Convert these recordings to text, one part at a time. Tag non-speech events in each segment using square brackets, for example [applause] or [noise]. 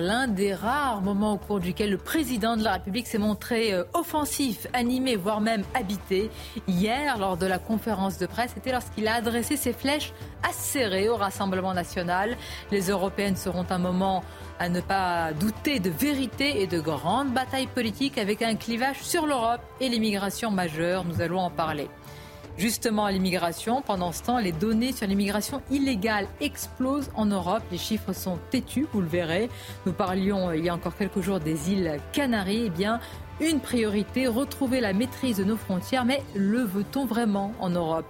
L'un des rares moments au cours duquel le président de la République s'est montré euh, offensif, animé, voire même habité. Hier, lors de la conférence de presse, c'était lorsqu'il a adressé ses flèches acérées au Rassemblement national. Les Européennes seront un moment à ne pas douter de vérité et de grandes batailles politiques avec un clivage sur l'Europe et l'immigration majeure. Nous allons en parler. Justement, à l'immigration, pendant ce temps, les données sur l'immigration illégale explosent en Europe. Les chiffres sont têtus, vous le verrez. Nous parlions euh, il y a encore quelques jours des îles Canaries. Eh bien, une priorité, retrouver la maîtrise de nos frontières. Mais le veut-on vraiment en Europe?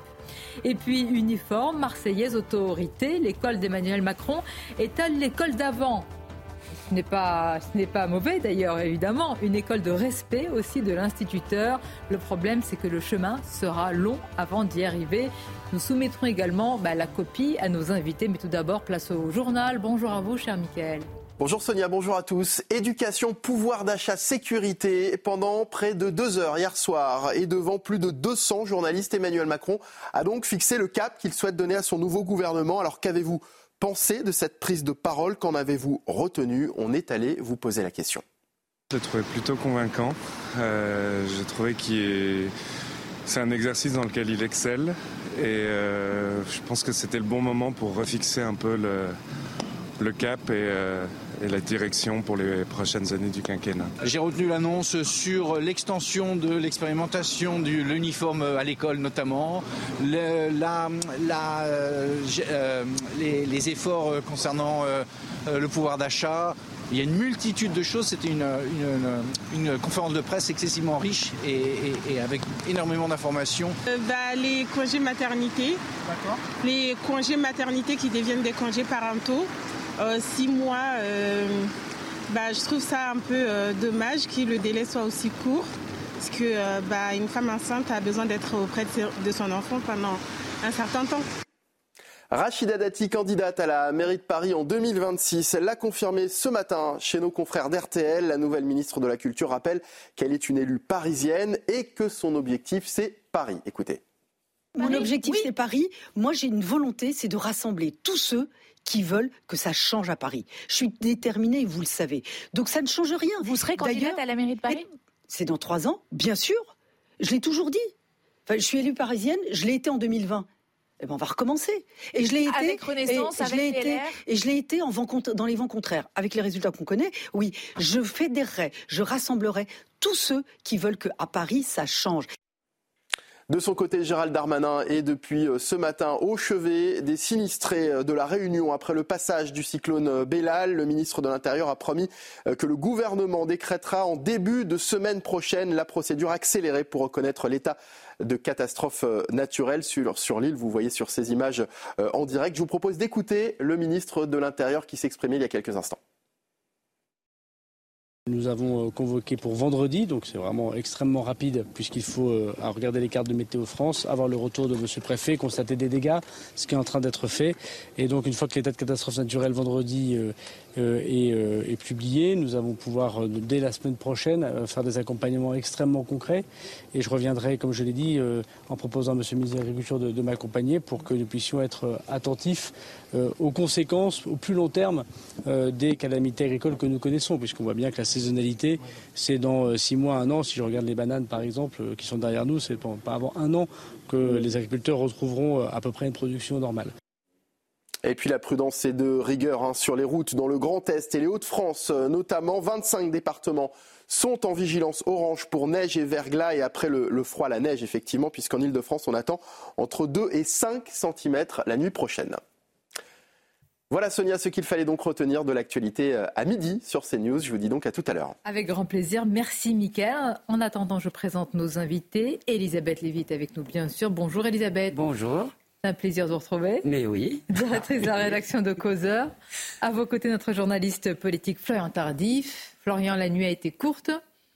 Et puis uniforme, marseillaise, autorité, l'école d'Emmanuel Macron est-elle l'école d'avant ce n'est pas, mauvais d'ailleurs, évidemment. Une école de respect aussi de l'instituteur. Le problème, c'est que le chemin sera long avant d'y arriver. Nous soumettrons également bah, la copie à nos invités. Mais tout d'abord, place au journal. Bonjour à vous, cher Michael. Bonjour Sonia, bonjour à tous. Éducation, pouvoir d'achat, sécurité. Pendant près de deux heures hier soir et devant plus de 200 journalistes, Emmanuel Macron a donc fixé le cap qu'il souhaite donner à son nouveau gouvernement. Alors qu'avez-vous pensé de cette prise de parole? Qu'en avez-vous retenu? On est allé vous poser la question. Je l'ai trouvé plutôt convaincant. Euh, J'ai trouvé qu'il c'est un exercice dans lequel il excelle et euh, je pense que c'était le bon moment pour refixer un peu le, le cap et, euh, et la direction pour les prochaines années du quinquennat. J'ai retenu l'annonce sur l'extension de l'expérimentation de l'uniforme à l'école notamment, le, la, la, euh, euh, les, les, efforts concernant euh, le pouvoir d'achat. Il y a une multitude de choses. C'était une, une, une, conférence de presse excessivement riche et, et, et avec énormément d'informations. Bah, les congés maternité, les congés maternité qui deviennent des congés parentaux. Euh, six mois, euh, bah, je trouve ça un peu euh, dommage que le délai soit aussi court. Parce que euh, bah, une femme enceinte a besoin d'être auprès de son enfant pendant un certain temps. Rachida Dati, candidate à la mairie de Paris en 2026, l'a confirmé ce matin chez nos confrères d'RTL. La nouvelle ministre de la Culture rappelle qu'elle est une élue parisienne et que son objectif, c'est Paris. Écoutez. Mon objectif, oui. c'est Paris. Moi, j'ai une volonté, c'est de rassembler tous ceux qui veulent que ça change à Paris. Je suis déterminée, vous le savez. Donc ça ne change rien. Vous serez candidate à la mairie de Paris C'est dans trois ans, bien sûr. Je l'ai toujours dit. Enfin, je suis élue parisienne, je l'ai été en 2020. Eh ben on va recommencer. Et je l'ai été. Avec Renaissance, et, je été, et je l'ai été en vent, dans les vents contraires. Avec les résultats qu'on connaît, oui, je fédérerai, je rassemblerai tous ceux qui veulent qu'à Paris, ça change. De son côté, Gérald Darmanin est depuis ce matin au chevet des sinistrés de la Réunion après le passage du cyclone Bellal. Le ministre de l'Intérieur a promis que le gouvernement décrétera en début de semaine prochaine la procédure accélérée pour reconnaître l'état de catastrophe naturelle sur l'île. Vous voyez sur ces images en direct. Je vous propose d'écouter le ministre de l'Intérieur qui s'exprimait il y a quelques instants. Nous avons convoqué pour vendredi, donc c'est vraiment extrêmement rapide puisqu'il faut euh, regarder les cartes de Météo France, avoir le retour de Monsieur le Préfet, constater des dégâts, ce qui est en train d'être fait. Et donc une fois que l'état de catastrophe naturelle vendredi euh, euh, est, euh, est, publié, nous allons pouvoir euh, dès la semaine prochaine faire des accompagnements extrêmement concrets. Et je reviendrai, comme je l'ai dit, en proposant à Monsieur le ministre de l'Agriculture de, de m'accompagner pour que nous puissions être attentifs aux conséquences au plus long terme des calamités agricoles que nous connaissons, puisqu'on voit bien que la saisonnalité, c'est dans six mois, un an. Si je regarde les bananes, par exemple, qui sont derrière nous, c'est pas avant un an que les agriculteurs retrouveront à peu près une production normale. Et puis la prudence est de rigueur hein, sur les routes dans le Grand Est et les Hauts-de-France, notamment 25 départements sont en vigilance orange pour neige et verglas et après le, le froid, la neige effectivement, puisqu'en Ile-de-France on attend entre 2 et 5 cm la nuit prochaine. Voilà Sonia ce qu'il fallait donc retenir de l'actualité à midi sur CNews. Je vous dis donc à tout à l'heure. Avec grand plaisir. Merci Mickaël. En attendant, je présente nos invités. Elisabeth Lévy est avec nous bien sûr. Bonjour Elisabeth. Bonjour. C'est un plaisir de vous retrouver. Mais oui. Directrice de la rédaction de Causeur. À vos côtés, notre journaliste politique Florian Tardif. Florian, la nuit a été courte.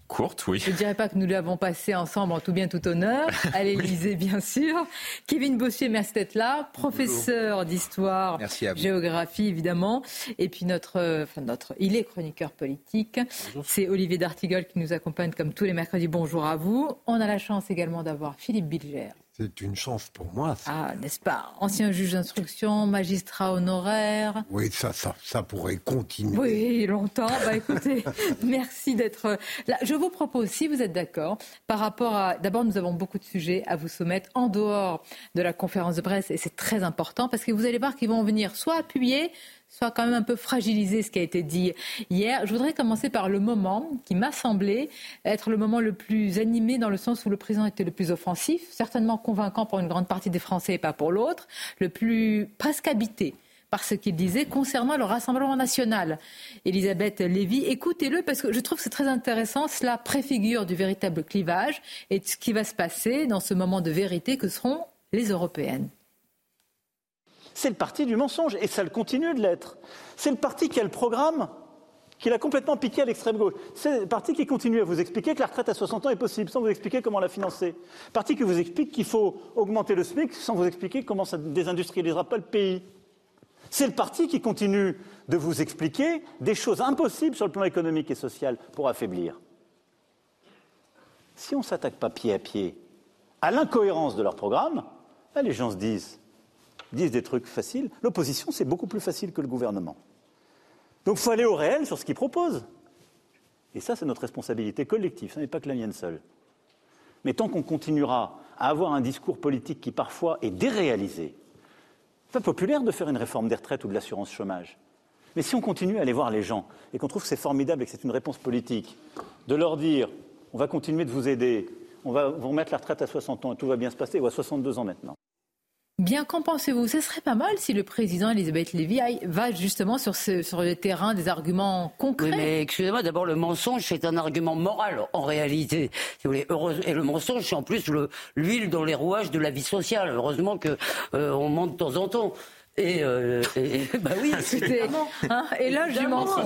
Courte, oui. Je ne dirais pas que nous l'avons passé ensemble en tout bien, tout honneur, [laughs] à l'Élysée, bien sûr. Kevin Bossier, merci d'être là, professeur d'histoire, géographie, évidemment. Et puis notre, enfin notre, il est chroniqueur politique. C'est Olivier D'Artigol qui nous accompagne comme tous les mercredis. Bonjour à vous. On a la chance également d'avoir Philippe Bilger, c'est une chance pour moi. Ah, n'est-ce pas? Ancien juge d'instruction, magistrat honoraire. Oui, ça, ça, ça pourrait continuer. Oui, longtemps. Bah écoutez, [laughs] merci d'être là. Je vous propose, si vous êtes d'accord, par rapport à. D'abord, nous avons beaucoup de sujets à vous soumettre en dehors de la conférence de presse, et c'est très important parce que vous allez voir qu'ils vont venir soit appuyer, soit quand même un peu fragilisé ce qui a été dit hier. Je voudrais commencer par le moment qui m'a semblé être le moment le plus animé dans le sens où le président était le plus offensif, certainement convaincant pour une grande partie des Français et pas pour l'autre, le plus presque habité par ce qu'il disait concernant le Rassemblement national. Elisabeth Lévy, écoutez-le parce que je trouve que c'est très intéressant. Cela préfigure du véritable clivage et de ce qui va se passer dans ce moment de vérité que seront les européennes. C'est le parti du mensonge, et ça le continue de l'être. C'est le parti qui a le programme qu'il a complètement piqué à l'extrême gauche. C'est le parti qui continue à vous expliquer que la retraite à 60 ans est possible, sans vous expliquer comment la financer. Parti qui vous explique qu'il faut augmenter le SMIC, sans vous expliquer comment ça désindustrialisera pas le pays. C'est le parti qui continue de vous expliquer des choses impossibles sur le plan économique et social pour affaiblir. Si on ne s'attaque pas pied à pied à l'incohérence de leur programme, ben, les gens se disent disent des trucs faciles. L'opposition, c'est beaucoup plus facile que le gouvernement. Donc il faut aller au réel sur ce qu'ils proposent. Et ça, c'est notre responsabilité collective, ce n'est pas que la mienne seule. Mais tant qu'on continuera à avoir un discours politique qui parfois est déréalisé, c'est pas populaire de faire une réforme des retraites ou de l'assurance chômage. Mais si on continue à aller voir les gens et qu'on trouve que c'est formidable et que c'est une réponse politique, de leur dire on va continuer de vous aider, on va vous remettre la retraite à 60 ans et tout va bien se passer, ou à 62 ans maintenant. Bien, qu'en pensez-vous Ce serait pas mal si le président Elisabeth Lévy va justement sur, sur le terrain des arguments concrets? Oui, mais excusez-moi, d'abord, le mensonge, c'est un argument moral, en réalité. Si vous voulez. Et le mensonge, c'est en plus l'huile dans les rouages de la vie sociale. Heureusement qu'on euh, on ment de temps en temps. Et, euh, bah oui, c'était hein, et là je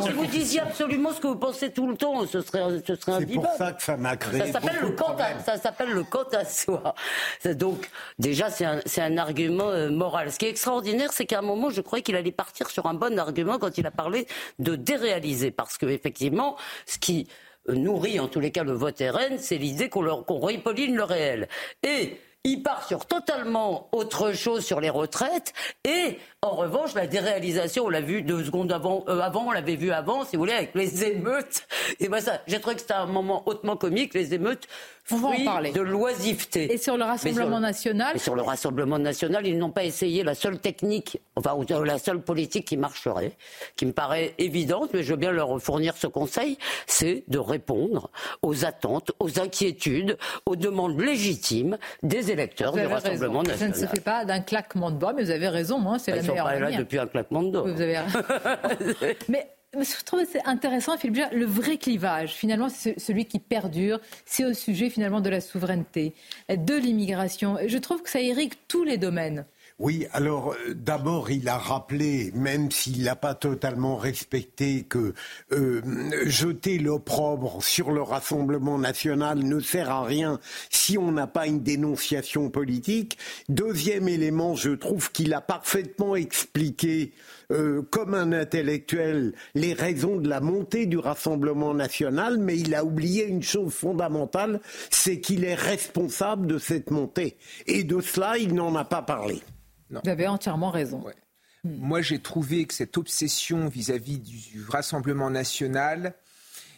Si vous disiez absolument ce que vous pensez tout le temps, ce serait, ce serait un C'est pour ça que ça m'a créé. Ça s'appelle le quant à, ça s'appelle le quant à soi. Donc déjà c'est un, c'est un argument euh, moral. Ce qui est extraordinaire, c'est qu'à un moment, je croyais qu'il allait partir sur un bon argument quand il a parlé de déréaliser, parce que effectivement, ce qui nourrit en tous les cas le vote RN, c'est l'idée qu'on, leur, qu'on le réel. Et il part sur totalement autre chose sur les retraites et en revanche la déréalisation on l'a vu deux secondes avant euh, avant on l'avait vu avant si vous voulez avec les émeutes et ben ça j'ai trouvé que c'était un moment hautement comique les émeutes on va en parler. de l'oisiveté. Et sur le Rassemblement national Et sur le Rassemblement national, ils n'ont pas essayé la seule technique, enfin la seule politique qui marcherait, qui me paraît évidente, mais je veux bien leur fournir ce conseil, c'est de répondre aux attentes, aux inquiétudes, aux demandes légitimes des électeurs du Rassemblement national. Ça ne se fait pas d'un claquement de doigts, mais vous avez raison, hein, c'est la pas là depuis un claquement de doigts. vous avez [laughs] mais je trouve c'est intéressant, Philippe, le vrai clivage, finalement, c'est celui qui perdure, c'est au sujet finalement de la souveraineté, de l'immigration. Je trouve que ça irrigue tous les domaines. Oui, alors euh, d'abord, il a rappelé, même s'il n'a pas totalement respecté, que euh, jeter l'opprobre sur le Rassemblement national ne sert à rien si on n'a pas une dénonciation politique. Deuxième élément, je trouve qu'il a parfaitement expliqué euh, comme un intellectuel les raisons de la montée du Rassemblement national, mais il a oublié une chose fondamentale, c'est qu'il est responsable de cette montée. Et de cela, il n'en a pas parlé. Vous avez entièrement raison. Moi, j'ai trouvé que cette obsession vis-à-vis du Rassemblement national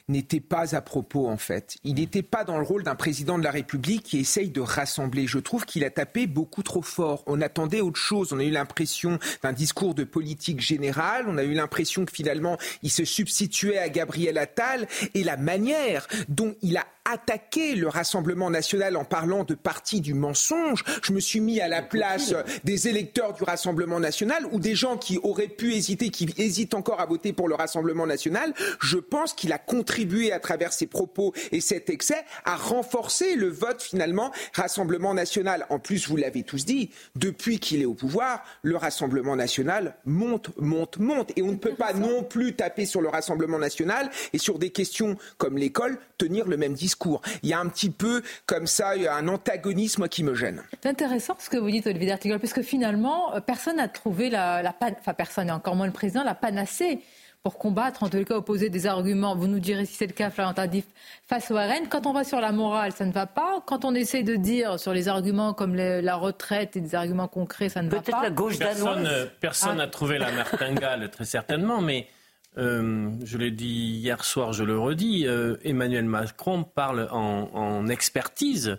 n'était pas à propos en fait. Il n'était pas dans le rôle d'un président de la République qui essaye de rassembler. Je trouve qu'il a tapé beaucoup trop fort. On attendait autre chose. On a eu l'impression d'un discours de politique générale. On a eu l'impression que finalement il se substituait à Gabriel Attal et la manière dont il a attaqué le Rassemblement national en parlant de parti du mensonge. Je me suis mis à la place des électeurs du Rassemblement national ou des gens qui auraient pu hésiter, qui hésitent encore à voter pour le Rassemblement national. Je pense qu'il a contribué à travers ses propos et cet excès à renforcer le vote finalement Rassemblement national. En plus, vous l'avez tous dit, depuis qu'il est au pouvoir, le Rassemblement national monte, monte, monte. Et on ne peut pas non plus taper sur le Rassemblement national et sur des questions comme l'école tenir le même discours. Il y a un petit peu comme ça un antagonisme qui me gêne. C'est intéressant ce que vous dites, Olivier D'Artigol, parce que finalement, euh, personne n'a trouvé la, la enfin personne, et encore moins le président, la panacée pour combattre, en tout cas opposer des arguments. Vous nous direz si c'est le cas, Florian Tardif, face au RN. Quand on va sur la morale, ça ne va pas. Quand on essaie de dire sur les arguments comme la retraite et des arguments concrets, ça ne va pas. Peut-être la gauche Personne personne n'a trouvé la martingale, très certainement, mais euh, je l'ai dit hier soir, je le redis, euh, Emmanuel Macron parle en, expertise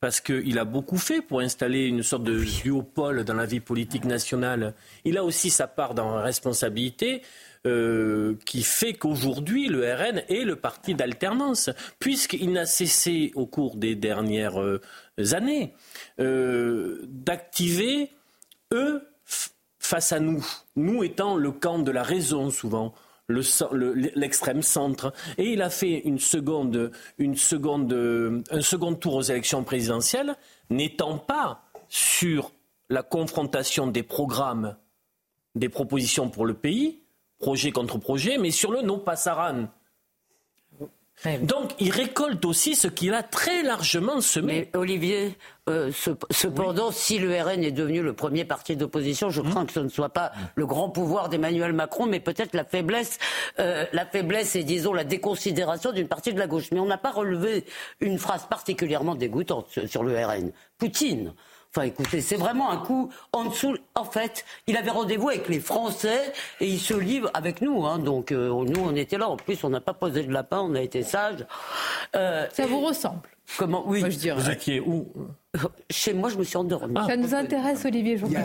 parce qu'il a beaucoup fait pour installer une sorte de duopole dans la vie politique nationale. Il a aussi sa part dans la responsabilité. Euh, qui fait qu'aujourd'hui le RN est le parti d'alternance, puisqu'il n'a cessé au cours des dernières années d'activer eux face à nous, nous étant le camp de la raison souvent, l'extrême centre. Et il a fait un second tour aux élections présidentielles, n'étant pas sur la confrontation des programmes, des propositions pour le pays, projet contre projet, mais sur le non passaran. Donc il récolte aussi ce qu'il a très largement semé. Mais Olivier, euh, cependant, si le RN est devenu le premier parti d'opposition, je crains que ce ne soit pas le grand pouvoir d'Emmanuel Macron, mais peut-être la faiblesse, euh, la faiblesse et disons la déconsidération d'une partie de la gauche. Mais on n'a pas relevé une phrase particulièrement dégoûtante sur le RN. Poutine Enfin, écoutez, c'est vraiment un coup en dessous. En fait, il avait rendez-vous avec les Français et il se livre avec nous. Hein. donc, euh, nous, on était là. En plus, on n'a pas posé de lapin, on a été sages. Euh, Ça vous ressemble Comment Oui. Moi, je dirais. Vous étiez où? Chez moi, je me suis endormi. Ça nous intéresse, Olivier Il y a,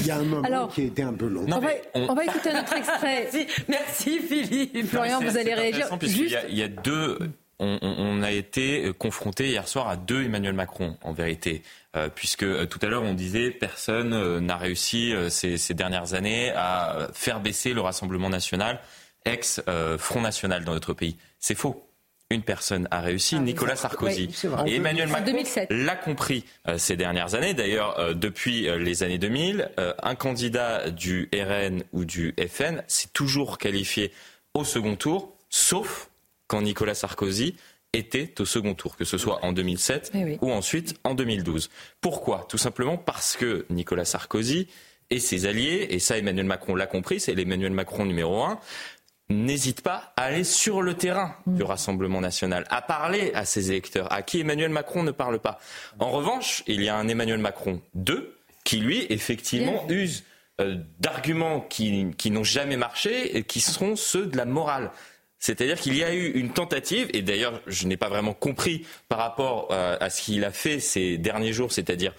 il y a un moment qui a été un peu long. on, va, écouter un autre extrait. [laughs] Merci, Philippe. Florian, vous allez réagir. Juste... Il, y a, deux on, a été confronté hier soir à deux Emmanuel Macron, en vérité. Euh, puisque euh, tout à l'heure on disait personne euh, n'a réussi ces, dernières années à faire baisser le Rassemblement national, ex-Front national dans notre pays. C'est faux. Une personne a réussi, ah, Nicolas Sarkozy. et Emmanuel Macron l'a compris ces dernières années. D'ailleurs, depuis les années 2000, un candidat du RN ou du FN s'est toujours qualifié au second tour, sauf quand Nicolas Sarkozy était au second tour, que ce soit en 2007 eh ou ensuite en 2012. Pourquoi? Tout simplement parce que Nicolas Sarkozy et ses alliés, et ça Emmanuel Macron l'a compris, c'est l'Emmanuel Macron numéro un, n'hésite pas à aller sur le terrain mm. du Rassemblement national, à parler à ses électeurs, à qui Emmanuel Macron ne parle pas. En revanche, il y a un Emmanuel Macron 2 qui, lui, effectivement, use euh, d'arguments qui, qui n'ont jamais marché et qui seront ceux de la morale. C'est-à-dire qu'il y a eu une tentative, et d'ailleurs je n'ai pas vraiment compris par rapport euh, à ce qu'il a fait ces derniers jours, c'est-à-dire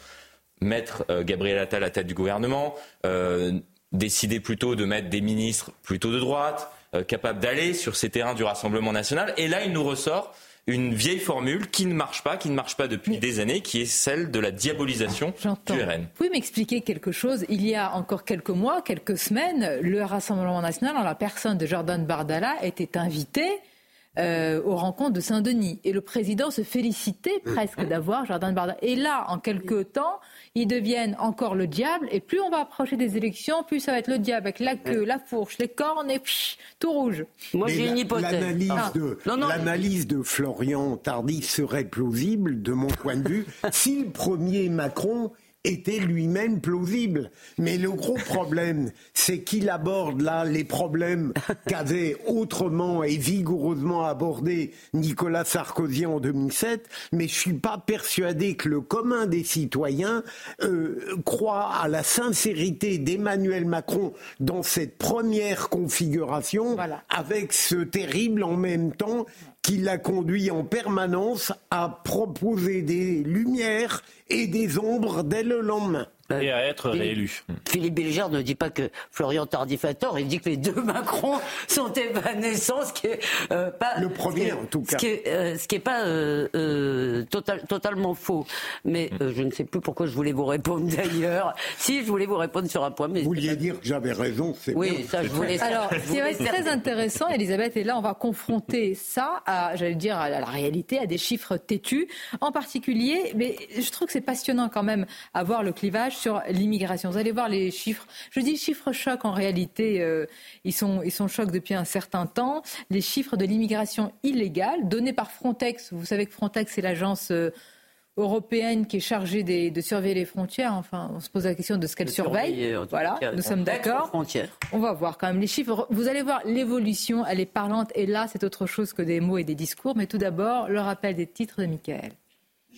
mettre euh, Gabriel Attal à la tête du gouvernement, euh, décider plutôt de mettre des ministres plutôt de droite, capables d'aller sur ces terrains du Rassemblement national. Et là, il nous ressort une vieille formule qui ne marche pas, qui ne marche pas depuis des années, qui est celle de la diabolisation du RN. Vous pouvez m'expliquer quelque chose. Il y a encore quelques mois, quelques semaines, le Rassemblement national, en la personne de Jordan Bardella, était invité euh, aux rencontres de Saint-Denis. Et le président se félicitait presque mmh. d'avoir Jordan Bardella. Et là, en quelques temps, ils deviennent encore le diable. Et plus on va approcher des élections, plus ça va être le diable avec la queue, la fourche, les cornes et tout rouge. Moi, j'ai une hypothèse. L'analyse ah. de, l'analyse de Florian Tardif serait plausible, de mon point de vue, [laughs] si le premier Macron était lui-même plausible. Mais le gros problème, c'est qu'il aborde là les problèmes [laughs] qu'avait autrement et vigoureusement abordé Nicolas Sarkozy en 2007. Mais je suis pas persuadé que le commun des citoyens euh, croit à la sincérité d'Emmanuel Macron dans cette première configuration, avec ce terrible en même temps qui l'a conduit en permanence à proposer des lumières et des ombres dès le lendemain. Et à être réélu. Philippe Bilger ne dit pas que Florian Tardif a tort, il dit que les deux [laughs] Macron sont évanescents, ce qui est euh, pas le premier en tout cas, ce qui est, euh, ce qui est pas euh, total, totalement faux. Mais je ne sais plus pourquoi je voulais vous répondre [laughs] d'ailleurs. si je voulais vous répondre sur un point, mais vous vouliez dire que j'avais raison, c'est oui, bien. ça je voulais. Alors, ce qui va être très intéressant, Elisabeth, et là on va confronter ça à, j'allais dire, à la réalité, à des chiffres têtus, en particulier. Mais je trouve que c'est passionnant quand même à voir le clivage sur l'immigration. Vous allez voir les chiffres. Je dis chiffres chocs en réalité, euh, ils sont ils sont chocs depuis un certain temps. Les chiffres de l'immigration illégale donnés par Frontex. Vous savez que Frontex c'est l'agence euh, européenne qui est chargée de surveiller les frontières. Enfin, on se pose la question de ce qu'elle surveille. Voilà, nous sommes d'accord. On va voir quand même les chiffres. Vous allez voir l'évolution, elle est parlante. Et là, c'est autre chose que des mots et des discours. Mais tout d'abord, le rappel des titres de Michael.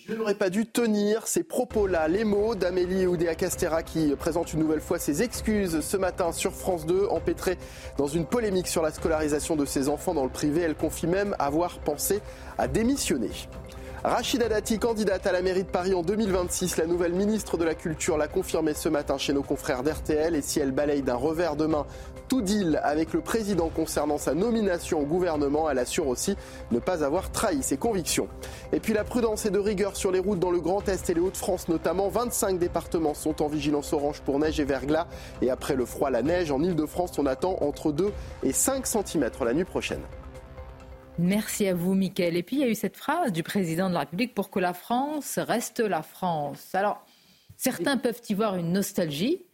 Je n'aurais pas dû tenir ces propos-là, les mots d'Amélie Oudéa Castera qui présente une nouvelle fois ses excuses ce matin sur France 2, empêtrée dans une polémique sur la scolarisation de ses enfants dans le privé. Elle confie même avoir pensé à démissionner. Rachida Dati, candidate à la mairie de Paris en 2026, la nouvelle ministre de la Culture l'a confirmé ce matin chez nos confrères d'RTL. Et si elle balaye d'un revers de main tout deal avec le président concernant sa nomination au gouvernement, elle assure aussi ne pas avoir trahi ses convictions. Et puis la prudence et de rigueur sur les routes dans le Grand Est et les Hauts-de-France notamment. 25 départements sont en vigilance orange pour neige et verglas. Et après le froid, la neige, en Ile-de-France, on attend entre 2 et 5 cm la nuit prochaine. Merci à vous, Mickaël. Et puis, il y a eu cette phrase du président de la République pour que la France reste la France. Alors, certains peuvent y voir une nostalgie.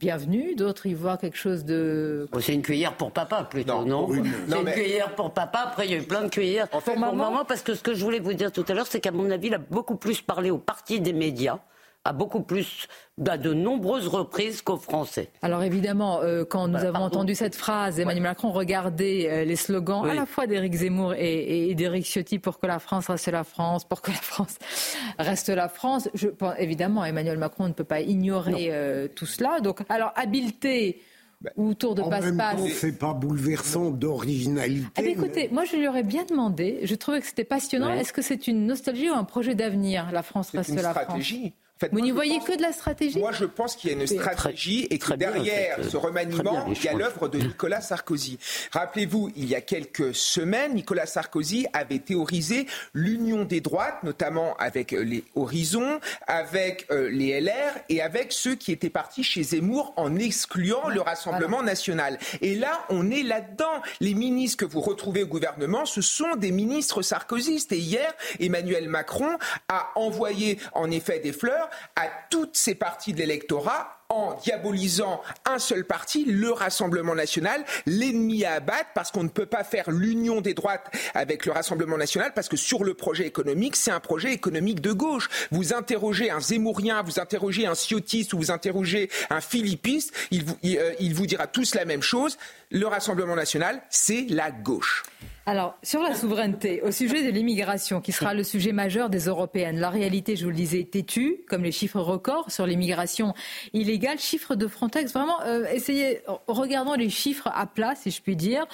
Bienvenue, d'autres y voient quelque chose de. c'est une cuillère pour papa plutôt, non, C'est une cuillère pour papa. Après, il y a eu plein de cuillères en fait, pour maman. Parce que ce que je voulais vous dire tout à l'heure, c'est qu'à mon avis, il a beaucoup plus parlé aux partis des médias à beaucoup plus, à de nombreuses reprises qu'aux Français. Alors évidemment, euh, quand nous avons entendu cette phrase, Emmanuel Macron regardait euh, les slogans à la fois d'Éric Zemmour et, et d'Éric Ciotti pour que la France reste la France, pour que la France [laughs] reste la France. Je, évidemment, Emmanuel Macron ne peut pas ignorer euh, tout cela. Donc, alors habileté. Bah, ou tour de passe-passe. C'est pas bouleversant d'originalité. Ah, écoutez, moi je lui aurais bien demandé, je trouvais que c'était passionnant. Est-ce que c'est une nostalgie ou un projet d'avenir La France reste la stratégie. France? Vous n'y voyez que de la stratégie Moi, je pense qu'il y a une stratégie et que derrière ce remaniement, il y a l'œuvre de Nicolas Sarkozy. Rappelez-vous, il y a quelques semaines, Nicolas Sarkozy avait théorisé l'union des droites, notamment avec les Horizons, avec euh, les LR et avec ceux qui étaient partis chez Zemmour en excluant le Rassemblement national. Et là, on est là-dedans. Les ministres que vous retrouvez au gouvernement, ce sont des ministres sarkozystes. Et hier, Emmanuel Macron a envoyé en effet des fleurs à toutes ces parties de l'électorat en diabolisant un seul parti, le Rassemblement national, l'ennemi à abattre, parce qu'on ne peut pas faire l'union des droites avec le Rassemblement national, parce que sur le projet économique, c'est un projet économique de gauche. Vous interrogez un Zemmourien, vous interrogez un Ciotiste ou vous interrogez un Philippiste, il vous, il euh, vous dira tous la même chose. Le Rassemblement national, c'est la gauche. Alors, sur la souveraineté, au sujet de l'immigration, qui sera le sujet majeur des européennes, la réalité, je vous le disais, têtue, comme les chiffres records sur l'immigration illégale. Chiffres de Frontex, vraiment, euh, essayez, regardons les chiffres à plat, si je puis dire,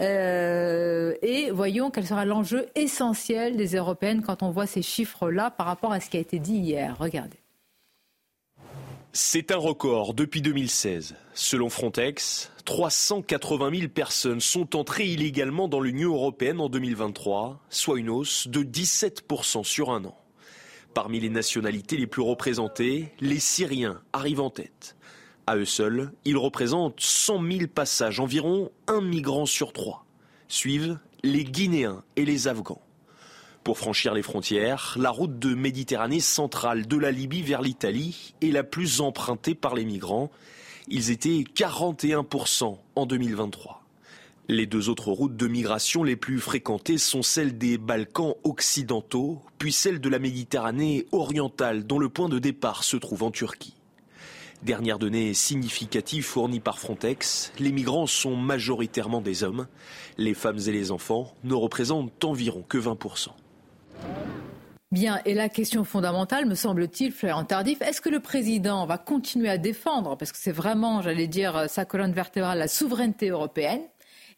euh, et voyons quel sera l'enjeu essentiel des européennes quand on voit ces chiffres-là par rapport à ce qui a été dit hier. Regardez. C'est un record depuis 2016. Selon Frontex, 380 000 personnes sont entrées illégalement dans l'Union européenne en 2023, soit une hausse de 17% sur un an. Parmi les nationalités les plus représentées, les Syriens arrivent en tête. À eux seuls, ils représentent 100 000 passages, environ un migrant sur trois. Suivent les Guinéens et les Afghans. Pour franchir les frontières, la route de Méditerranée centrale de la Libye vers l'Italie est la plus empruntée par les migrants. Ils étaient 41% en 2023. Les deux autres routes de migration les plus fréquentées sont celles des Balkans occidentaux, puis celle de la Méditerranée orientale, dont le point de départ se trouve en Turquie. Dernière donnée significative fournie par Frontex, les migrants sont majoritairement des hommes. Les femmes et les enfants ne représentent environ que 20%. Bien, et la question fondamentale, me semble-t-il, Florian Tardif, est-ce que le président va continuer à défendre, parce que c'est vraiment, j'allais dire, sa colonne vertébrale, la souveraineté européenne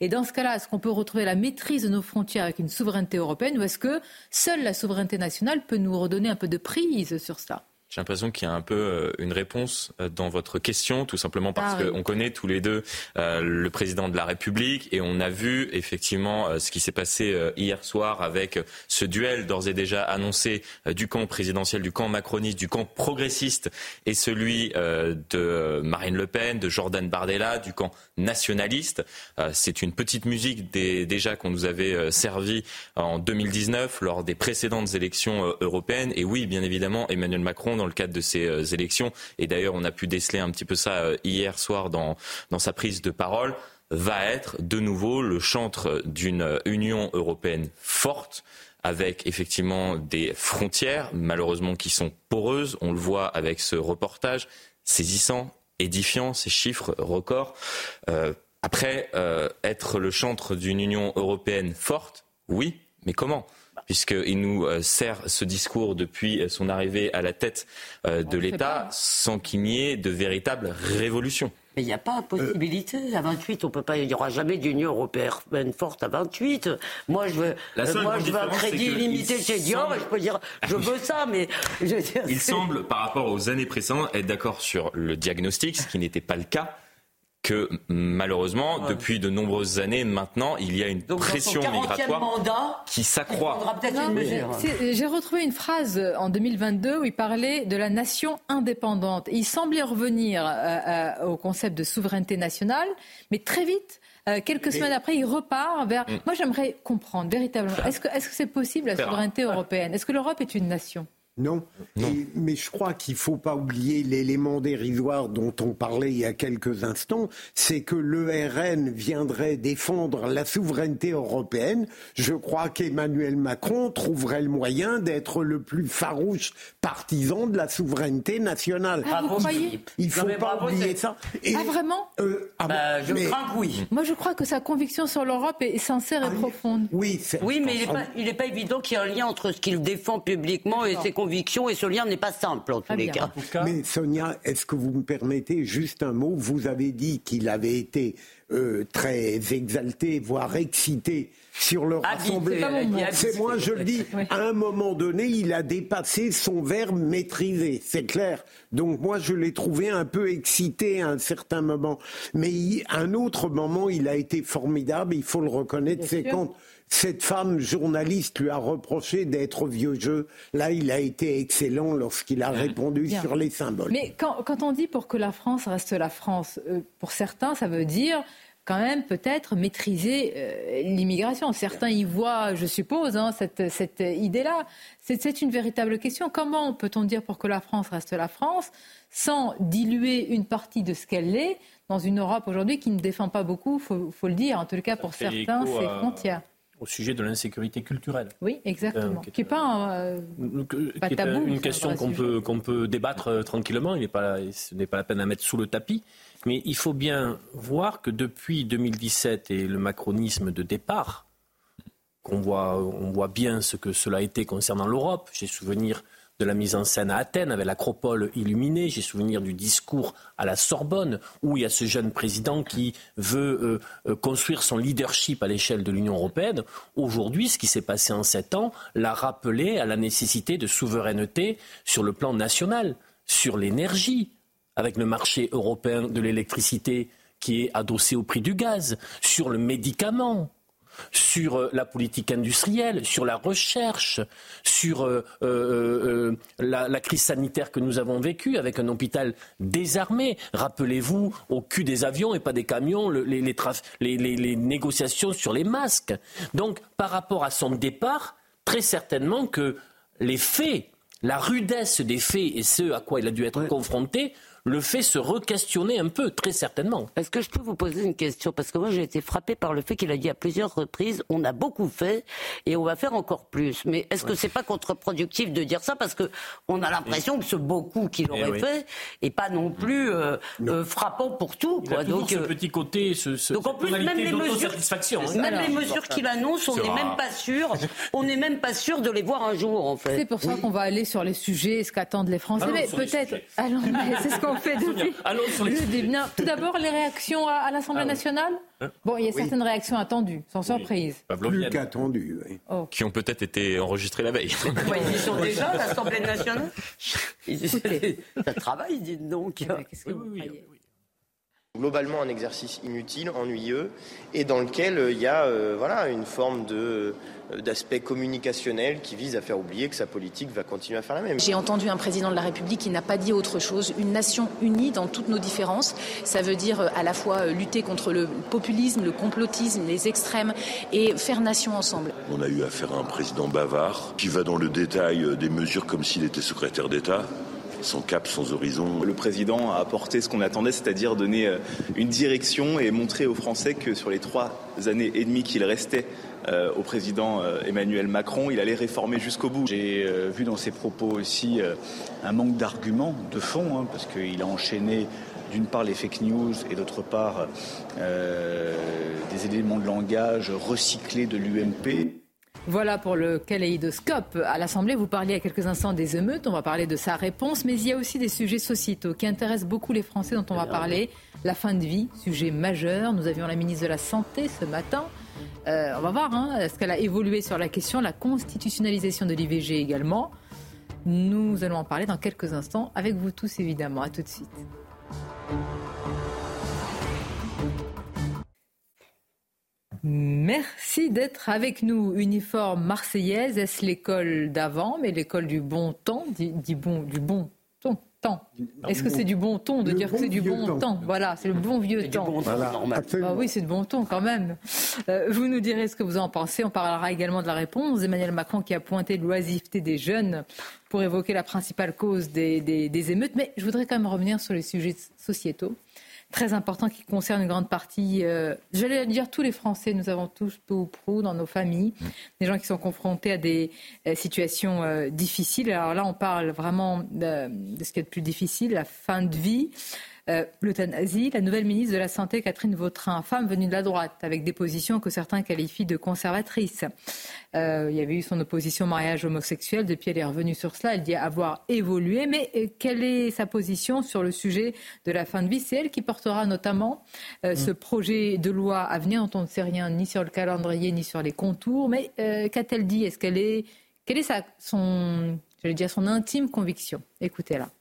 et dans ce cas-là, est-ce qu'on peut retrouver la maîtrise de nos frontières avec une souveraineté européenne ou est-ce que seule la souveraineté nationale peut nous redonner un peu de prise sur ça j'ai l'impression qu'il y a un peu euh, une réponse euh, dans votre question, tout simplement parce Ah oui. qu'on connaît tous les deux euh, le président de la République et on a vu effectivement ce qui s'est passé hier soir avec ce duel d'ores et déjà annoncé du camp présidentiel, du camp macroniste, du camp progressiste et celui de Marine Le Pen, de Jordan Bardella, du camp nationaliste. C'est une petite musique des- déjà qu'on nous avait servi en 2019 lors des précédentes élections européennes. Et oui, bien évidemment, Emmanuel Macron, dans le cadre de ces euh, élections, et d'ailleurs on a pu déceler un petit peu ça euh, hier soir dans, dans sa prise de parole, va être de nouveau le chantre d'une euh, Union européenne forte avec effectivement des frontières, malheureusement qui sont poreuses. On le voit avec ce reportage saisissant, édifiant, ces chiffres records. Après, être le chantre d'une Union européenne forte, oui, mais comment? Puisqu'il nous euh, sert ce discours depuis son arrivée à la tête euh, de l'État sans qu'il n'y ait de véritable révolution. Mais il n'y a pas possibilité. À 28, on peut pas. Il n'y aura jamais d'Union européenne forte à 28. Moi, je veux, La euh, seule moi, je veux un différence, crédit c'est que illimité il chez Dior semble- je peux dire, je veux [laughs] ça, mais je veux dire, Il semble, par rapport aux années précédentes, être d'accord sur le diagnostic, ce qui n'était pas le cas. Que malheureusement, depuis de nombreuses années maintenant, il y a une Donc, pression 40e migratoire mandat, qui il s'accroît. faudra peut-être Non, une mais mesure. c'est- J'ai retrouvé une phrase euh, en 2022 où il parlait de la nation indépendante. Il semblait revenir euh, euh, au concept de souveraineté nationale, mais très vite, euh, quelques semaines après, il repart vers. Mm. Moi, j'aimerais comprendre véritablement. Est-ce que est-ce que c'est possible la souveraineté européenne? Est-ce que l'Europe est une nation? Non. Et- mais je crois qu'il ne faut pas oublier l'élément dérisoire dont on parlait il y a quelques instants, c'est que le RN viendrait défendre la souveraineté européenne. Je crois qu'Emmanuel Macron trouverait le moyen d'être le plus farouche partisan de la souveraineté nationale. Ah, vous croyez Il ne faut Non, pas bravo, oublier ça. Et- Ah, vraiment euh, ah, Bah, je mais- crains que oui. Moi, je crois que sa conviction sur l'Europe est sincère et profonde. Oui, c'est- Oui, mais il n'est pas, il n'est pas évident qu'il y ait un lien entre ce qu'il défend publiquement et ses convictions, et ce lien n'est pas simple en tous les cas. Mais Sonia, est-ce que vous me permettez juste un mot? Vous avez dit qu'il avait été euh, très exalté, voire excité sur le Habité, rassemblement. C'est moi, je le dis. Oui. À un moment donné, il a dépassé son verbe maîtrisé, c'est clair. Donc moi, je l'ai trouvé un peu excité à un certain moment. Mais il- à un autre moment, il a été formidable. Il faut le reconnaître. C'est quand cette femme journaliste lui a reproché d'être vieux jeu. Là, il a été excellent lorsqu'il a répondu Bien. sur les symboles. Mais quand, quand on dit pour que la France reste la France, euh, pour certains, ça veut dire quand même peut-être maîtriser euh, l'immigration. Certains y voient, je suppose, hein, cette, cette idée-là. C'est c'est une véritable question. Comment peut-on dire pour que la France reste la France sans diluer une partie de ce qu'elle est dans une Europe aujourd'hui qui ne défend pas beaucoup, faut, faut le dire, en tout cas pour certains, ses à- frontières? Au sujet de l'insécurité culturelle. Oui, exactement. Euh, qui est n'est pas, euh, pas qui est tabou. c'est une un question qu'on peut, qu'on peut débattre euh, tranquillement. Il n'est pas, ce n'est pas la peine à mettre sous le tapis. Mais il faut bien voir que depuis 2017 et le macronisme de départ, qu'on voit, on voit bien ce que cela a été concernant l'Europe. J'ai souvenir de la mise en scène à Athènes avec l'acropole illuminée. J'ai souvenir du discours à la Sorbonne où il y a ce jeune président qui veut euh, euh, construire son leadership à l'échelle de l'Union européenne. Aujourd'hui, ce qui s'est passé en sept ans l'a rappelé à la nécessité de souveraineté sur le plan national, sur l'énergie, avec le marché européen de l'électricité qui est adossé au prix du gaz, sur le médicament, sur euh, la politique industrielle, sur la recherche, sur euh, euh, la, la crise sanitaire que nous avons vécue avec un hôpital désarmé. Rappelez-vous, au cul des avions et pas des camions, le- les, les traf- les- les- les négociations sur les masques. Donc, par rapport à son départ, très certainement que les faits, la rudesse des faits et ce à quoi il a dû être confronté, le fait se re-questionner un peu, très certainement. Est-ce que je peux vous poser une question? Parce que moi, j'ai été frappé par le fait qu'il a dit à plusieurs reprises on a beaucoup fait et on va faire encore plus. Mais est-ce que c'est pas contre-productif de dire ça? Parce que on a l'impression que ce beaucoup qu'il Eh aurait oui. fait est pas non plus euh, euh, frappant pour tout. Il a Donc, ce euh, petit côté, ce, ce, donc en plus, même les mesures, hein. même les mesures qu'il annonce, on n'est même pas sûr. On n'est même pas sûr de les voir un jour, en fait. C'est pour ça qu'on va aller sur les sujets, ce qu'attendent les Français. Allons mais peut-être. Allons, mais c'est ce qu'on qu'on fait depuis Allons sur les... Non, Tout d'abord, les réactions à, à l'Assemblée Ah oui. nationale Hein Bon, il y a certaines réactions attendues, sans surprise. Pavlovienne, qu'attendu, oui. Oh. qui ont peut-être été enregistrées la veille. [laughs] Ouais, ils y sont déjà l'Assemblée nationale. [laughs] Ils- Ça travaille, dites donc. Qu'est-ce que vous croyez Globalement, un exercice inutile, ennuyeux, et dans lequel euh, il y a euh, voilà, une forme de, euh, d'aspect communicationnel qui vise à faire oublier que sa politique va continuer à faire la même. J'ai entendu un président de la République qui n'a pas dit autre chose. Une nation unie dans toutes nos différences, ça veut dire à la fois lutter contre le populisme, le complotisme, les extrêmes et faire nation ensemble. On a eu affaire à un président bavard qui va dans le détail des mesures comme s'il était secrétaire d'État, sans cap, sans horizon. Le président a apporté ce qu'on attendait, c'est-à-dire donner euh, une direction et montrer aux Français que sur les trois années et demie qu'il restait euh, au président euh, Emmanuel Macron, il allait réformer jusqu'au bout. J'ai vu dans ses propos aussi euh, un manque d'arguments, de fond, hein, parce qu'il a enchaîné d'une part les fake news et d'autre part euh, des éléments de langage recyclés de l'UMP. Voilà pour le kaléidoscope. À l'Assemblée, vous parliez à quelques instants des émeutes. On va parler de sa réponse, mais il y a aussi des sujets sociétaux qui intéressent beaucoup les Français dont on va parler. La fin de vie, sujet majeur. Nous avions la ministre de la Santé ce matin. Euh, on va voir, hein, est-ce qu'elle a évolué sur la question La constitutionnalisation de l'IVG également. Nous allons en parler dans quelques instants avec vous tous, évidemment. À tout de suite. Merci d'être avec nous. Uniforme marseillaise, est-ce l'école d'avant, mais l'école du bon temps, dit, dit bon, du bon ton, temps. Est-ce que c'est du bon ton de Le dire que c'est du bon temps. temps? Voilà, c'est le bon vieux temps. bon temps, Voilà, normal. absolument. Ah oui, c'est de bon ton quand même. Euh, vous nous direz ce que vous en pensez. On parlera également de la réponse d'Emmanuel Macron qui a pointé l'oisiveté des jeunes pour évoquer la principale cause des, des- des émeutes. Mais je voudrais quand même revenir sur les sujets sociétaux très importants qui concernent une grande partie, euh, j'allais dire tous les Français, nous avons tous peu ou prou dans nos familles, des gens qui sont confrontés à des euh, situations euh, difficiles. Alors là, on parle vraiment de, de ce qui est le plus difficile, la fin de vie. Euh, L'euthanasie, la nouvelle ministre de la Santé, Catherine Vautrin, femme venue de la droite, avec des positions que certains qualifient de conservatrices. Euh, il y avait eu son opposition au mariage homosexuel, depuis elle est revenue sur cela, elle dit avoir évolué, mais euh, quelle est sa position sur le sujet de la fin de vie? C'est elle qui portera notamment euh, ce projet de loi à venir, dont on ne sait rien ni sur le calendrier, ni sur les contours, mais qu'a-t-elle dit? Est-ce qu'elle est, quelle est sa, son, j'allais dire son intime conviction? Écoutez-la.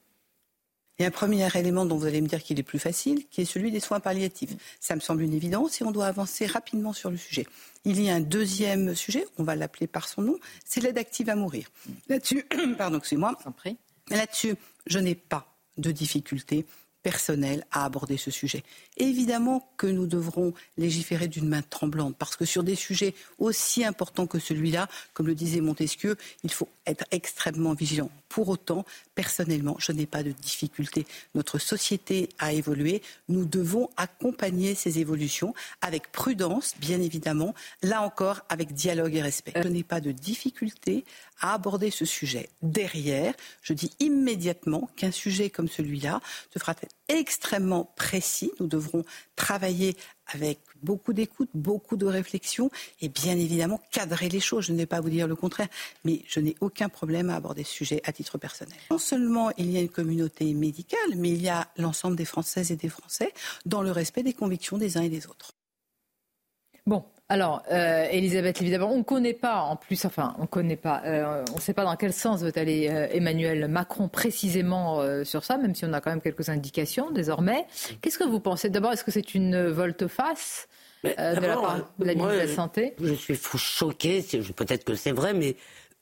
Il y a un premier élément dont vous allez me dire qu'il est plus facile, qui est celui des soins palliatifs. Ça me semble une évidence et on doit avancer rapidement sur le sujet. Il y a un deuxième sujet, on va l'appeler par son nom, c'est l'aide active à mourir. Là-dessus, [coughs] pardon, excusez-moi. Là-dessus, je n'ai pas de difficulté personnelle à aborder ce sujet. Évidemment que nous devrons légiférer d'une main tremblante, parce que sur des sujets aussi importants que celui-là, comme le disait Montesquieu, il faut être extrêmement vigilant. Pour autant, personnellement, je n'ai pas de difficulté. Notre société a évolué. Nous devons accompagner ces évolutions avec prudence, bien évidemment, là encore avec dialogue et respect. Je n'ai pas de difficulté à aborder ce sujet. Derrière, je dis immédiatement qu'un sujet comme celui-là devra être extrêmement précis. Nous devrons travailler avec beaucoup d'écoute, beaucoup de réflexion et bien évidemment cadrer les choses. Je ne vais pas vous dire le contraire, mais je n'ai aucun problème à aborder ce sujet à titre personnel. Non seulement il y a une communauté médicale, mais il y a l'ensemble des Françaises et des Français dans le respect des convictions des uns et des autres. Bon, alors, euh, Elisabeth, évidemment, on ne connaît pas, en plus, enfin, on ne connaît pas, euh, on ne sait pas dans quel sens veut aller euh, Emmanuel Macron précisément euh, sur ça, même si on a quand même quelques indications désormais. Qu'est-ce que vous pensez? D'abord, est-ce que c'est une volte-face euh, de la part de la moi, ministre de la Santé? Je suis fou- je- peut-être que c'est vrai, mais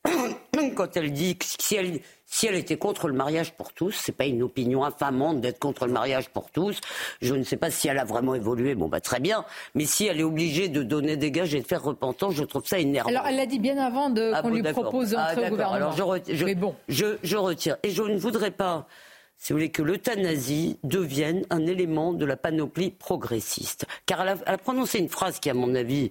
[coughs] quand elle dit que si elle, si elle était contre le mariage pour tous, c'est pas une opinion infamante d'être contre le mariage pour tous. Je ne sais pas si elle a vraiment évolué, bon bah très bien, mais si elle est obligée de donner des gages et de faire repentance, je trouve ça énervant. Alors, elle l'a dit bien avant de, Ah qu'on bon, lui propose d'entrer Ah, au gouvernement. Alors je, re- je, Mais bon. je, je retire. Et je ne voudrais pas, si vous voulez, que l'euthanasie devienne un élément de la panoplie progressiste. Car elle a, elle a prononcé une phrase qui, à mon avis,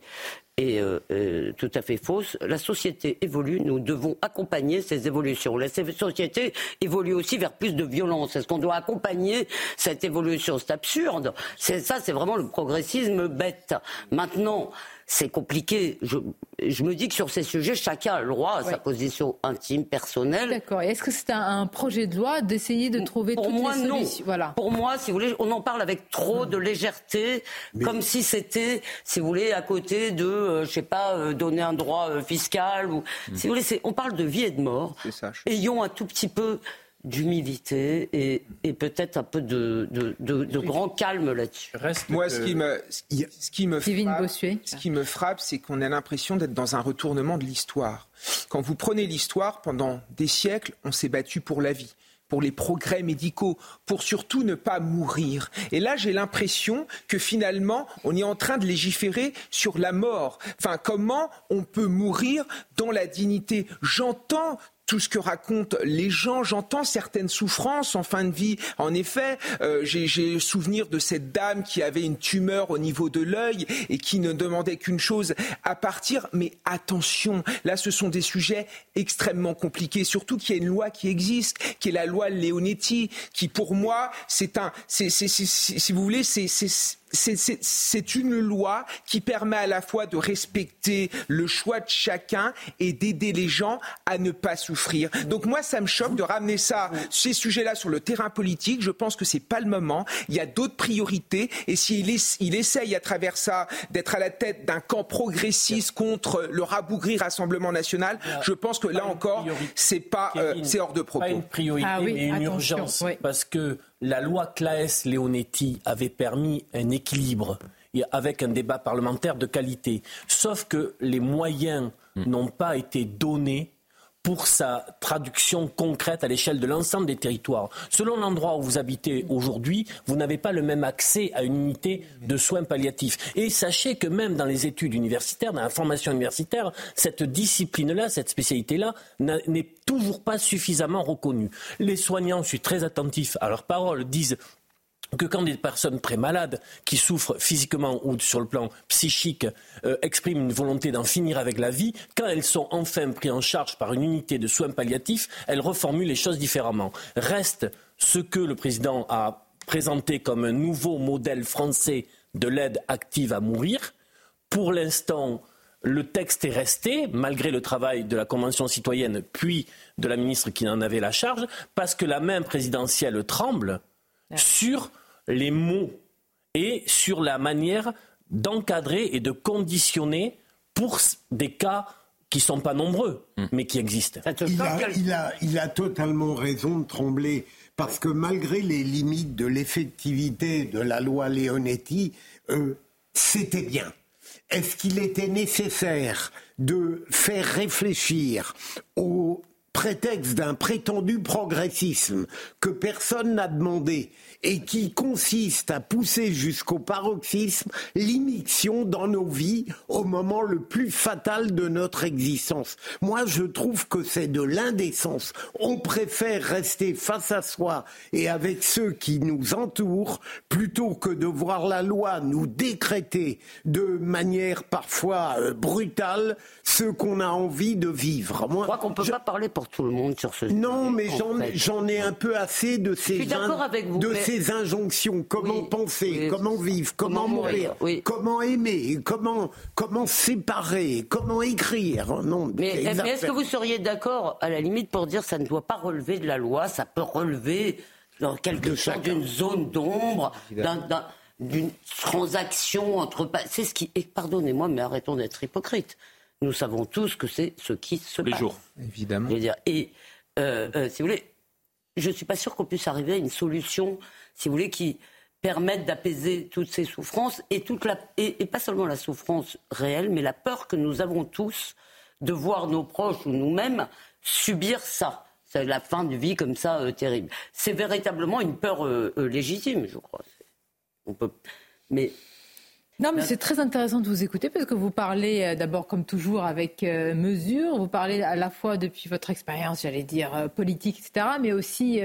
est euh, euh, tout à fait fausse. La société évolue, nous devons accompagner ces évolutions. La société évolue aussi vers plus de violence. Est-ce qu'on doit accompagner cette évolution? C'est absurde. C'est ça, c'est vraiment le progressisme bête. Maintenant, c'est compliqué. Je, je, me dis que sur ces sujets, chacun a le droit à sa position intime, personnelle. D'accord. Et est-ce que c'est un, projet de loi d'essayer de trouver Pour toutes moi, les non. Voilà. Pour moi, si vous voulez, on en parle avec trop de légèreté, comme si c'était, si vous voulez, à côté de, euh, je sais pas, euh, donner un droit euh, fiscal ou, Mm. si vous voulez, on parle de vie et de mort. Ayons un tout petit peu d'humilité et, et peut-être un peu de, de, de, de grand calme là-dessus. Moi, ce qui me, ce qui- ce qui me Kevin frappe, Bossuet. ce qui me frappe, c'est qu'on a l'impression d'être dans un retournement de l'histoire. Quand vous prenez l'histoire, pendant des siècles, on s'est battu pour la vie pour les progrès médicaux, pour surtout ne pas mourir. Et là, j'ai l'impression que finalement, on est en train de légiférer sur la mort. Enfin, comment on peut mourir dans la dignité? J'entends tout ce que racontent les gens. J'entends certaines souffrances en fin de vie. En effet, euh, j'ai souvenir de cette dame qui avait une tumeur au niveau de l'œil et qui ne demandait qu'une chose, à partir. Mais attention, là, ce sont des sujets extrêmement compliqués. Surtout qu'il y a une loi qui existe, qui est la loi Leonetti, qui pour moi, c'est un, si vous voulez, c'est, c'est, c'est- c'est- c'est une loi qui permet à la fois de respecter le choix de chacun et d'aider les gens à ne pas souffrir. Donc moi, ça me choque de ramener ça, ces sujets-là, sur le terrain politique. Je pense que c'est pas le moment. Il y a d'autres priorités. Et s'il il essaye à travers ça d'être à la tête d'un camp progressiste contre le rabougri Rassemblement national, je pense que là encore, c'est pas, euh, c'est hors de propos. Pas une priorité, Ah oui, mais une attention, urgence. oui. Parce que la loi Claes-Leonetti avait permis un équilibre avec un débat parlementaire de qualité. Sauf que les moyens n'ont pas été donnés pour sa traduction concrète à l'échelle de l'ensemble des territoires. Selon l'endroit où vous habitez aujourd'hui, vous n'avez pas le même accès à une unité de soins palliatifs. Et sachez que même dans les études universitaires, dans la formation universitaire, cette discipline-là, cette spécialité-là, n'est toujours pas suffisamment reconnue. Les soignants, je suis très attentif à leurs paroles, disent que quand des personnes très malades, qui souffrent physiquement ou sur le plan psychique, euh, expriment une volonté d'en finir avec la vie, quand elles sont enfin prises en charge par une unité de soins palliatifs, elles reformulent les choses différemment. Reste ce que le président a présenté comme un nouveau modèle français de l'aide active à mourir. Pour l'instant, le texte est resté, malgré le travail de la Convention citoyenne, puis de la ministre qui en avait la charge, parce que la main présidentielle tremble sur les mots et sur la manière d'encadrer et de conditionner pour des cas qui ne sont pas nombreux, mais qui existent. Il a, il, a, il a totalement raison de trembler, parce que malgré les limites de l'effectivité de la loi Leonetti, euh, c'était bien. Est-ce qu'il était nécessaire de faire réfléchir au prétexte d'un prétendu progressisme que personne n'a demandé et qui consiste à pousser jusqu'au paroxysme l'immixtion dans nos vies au moment le plus fatal de notre existence. Moi, je trouve que c'est de l'indécence. On préfère rester face à soi et avec ceux qui nous entourent plutôt que de voir la loi nous décréter de manière parfois euh, brutale ce qu'on a envie de vivre. Moi, Je crois qu'on ne peut pas parler pour tout le monde sur ce non, sujet, mais en j'en, ai un peu assez de ces, suis d'accord avec vous, de mais- ces injonctions. Comment penser, comment vivre, comment, Comment mourir, mourir, comment aimer, comment, comment séparer, comment écrire. Non, Mais, est-ce que vous seriez d'accord, à la limite, pour dire ça ne doit pas relever de la loi, ça peut relever dans quelque sorte d'une zone d'ombre, d'un- d'un- d'une transaction entre... C'est ce qui... Et pardonnez-moi, mais arrêtons d'être hypocrites. Nous savons tous que c'est ce qui se Les passe. jours. Évidemment. Je veux dire, et euh, euh, si vous voulez, je ne suis pas sûr qu'on puisse arriver à une solution, si vous voulez, qui permette d'apaiser toutes ces souffrances et, toute la, et, pas seulement la souffrance réelle, mais la peur que nous avons tous de voir nos proches ou nous-mêmes subir ça. C'est la fin de vie comme ça euh, terrible. C'est véritablement une peur euh, euh, légitime, je crois. On peut, mais Non, mais c'est très intéressant de vous écouter parce que vous parlez d'abord, comme toujours, avec mesure. Vous parlez à la fois depuis votre expérience, j'allais dire, politique, etc., mais aussi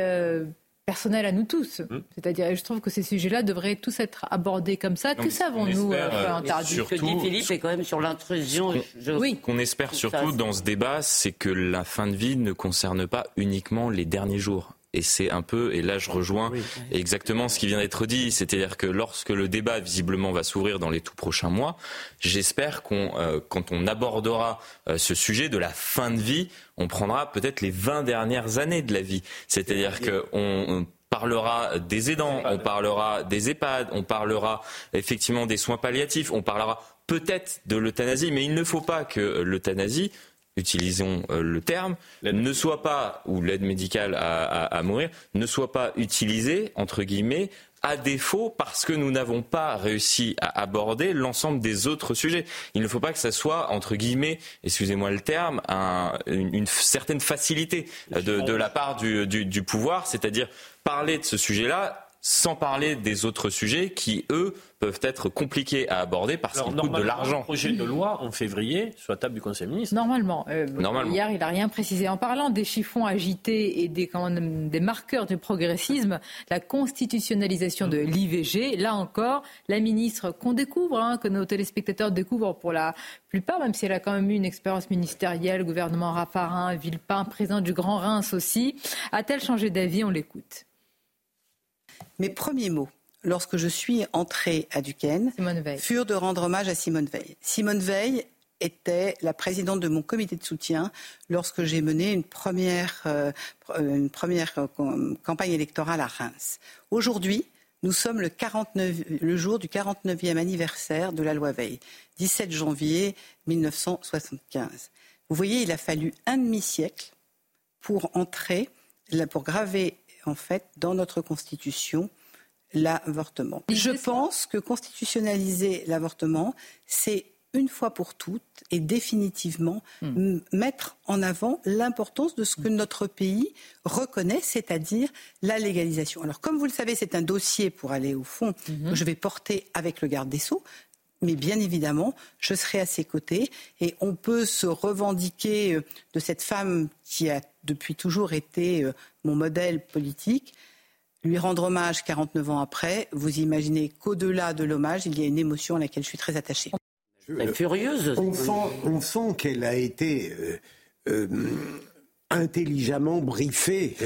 personnelle à nous tous. C'est-à-dire, je trouve que ces sujets-là devraient tous être abordés comme ça. Non, que savons-nous, euh, euh, surtout- ce que dit Philippe est quand même sur l'intrusion. je- Oui. qu'on espère surtout dans ce débat, c'est que la fin de vie ne concerne pas uniquement les derniers jours. Et c'est un peu, et là je rejoins exactement ce qui vient d'être dit, c'est-à-dire que lorsque le débat visiblement va s'ouvrir dans les tout prochains mois, j'espère qu'on, euh, quand on abordera euh, ce sujet de la fin de vie, on prendra peut-être les 20 dernières années de la vie. C'est-à-dire qu'on on parlera des aidants, on parlera des EHPAD, on parlera effectivement des soins palliatifs, on parlera peut-être de l'euthanasie, mais il ne faut pas que l'euthanasie utilisons euh, le terme, ne soit pas, ou l'aide médicale à, mourir, ne soit pas utilisée, entre guillemets, à défaut parce que nous n'avons pas réussi à aborder l'ensemble des autres sujets. Il ne faut pas que ça soit, entre guillemets, excusez-moi le terme, une, certaine facilité de, la part du pouvoir, c'est-à-dire parler de ce sujet-là sans parler des autres sujets qui, eux, peuvent être compliqués à aborder parce qu'ils coûtent de l'argent. Le projet de loi en février soit table du Conseil ministre. Normalement. Euh, Hier, il n'a rien précisé. En parlant des chiffons agités et des, des marqueurs du progressisme, la constitutionnalisation de l'IVG, là encore, la ministre qu'on découvre, hein, que nos téléspectateurs découvrent pour la plupart, même si elle a quand même eu une expérience ministérielle, gouvernement Raffarin, Villepin, président du Grand Reims aussi, a-t-elle changé d'avis? On l'écoute. Mes premiers mots lorsque je suis entrée à Duquesne furent de rendre hommage à Simone Veil. Simone Veil était la présidente de mon comité de soutien lorsque j'ai mené une première, euh, une première euh, campagne électorale à Reims. Aujourd'hui, nous sommes le, 49, le jour du 49e anniversaire de la loi Veil, 17 janvier 1975. Vous voyez, il a fallu un demi-siècle pour entrer, pour graver en fait dans notre Constitution l'avortement. Je pense que constitutionnaliser l'avortement, c'est une fois pour toutes et définitivement hmm. mettre en avant l'importance de ce que notre pays reconnaît, c'est-à-dire la légalisation. Alors, comme vous le savez, c'est un dossier pour aller au fond hmm. que je vais porter avec le garde des Sceaux. Mais bien évidemment, je serai à ses côtés et on peut se revendiquer euh, de cette femme qui a depuis toujours été euh, mon modèle politique. Lui rendre hommage 49 ans après, vous imaginez qu'au-delà de l'hommage, il y a une émotion à laquelle je suis très attachée. Elle est furieuse. On sent, on sent qu'elle a été euh, intelligemment briefée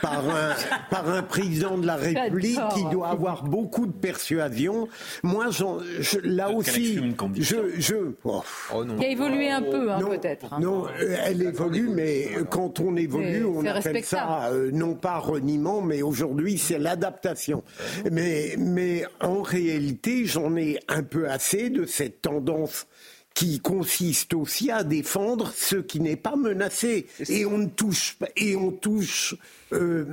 par un, par un président de la République qui doit avoir beaucoup de persuasion. Moi, je, là aussi, je... je oh. Oh qui a évolué un peu, hein, peut-être. Hein. Non, euh, elle évolue, mais quand on évolue, on appelle ça euh, non pas reniement, mais aujourd'hui, c'est l'adaptation. Mais, mais en réalité, j'en ai un peu assez de cette tendance qui consiste aussi à défendre ce qui n'est pas menacé. Et on ne touche pas, et on touche, euh,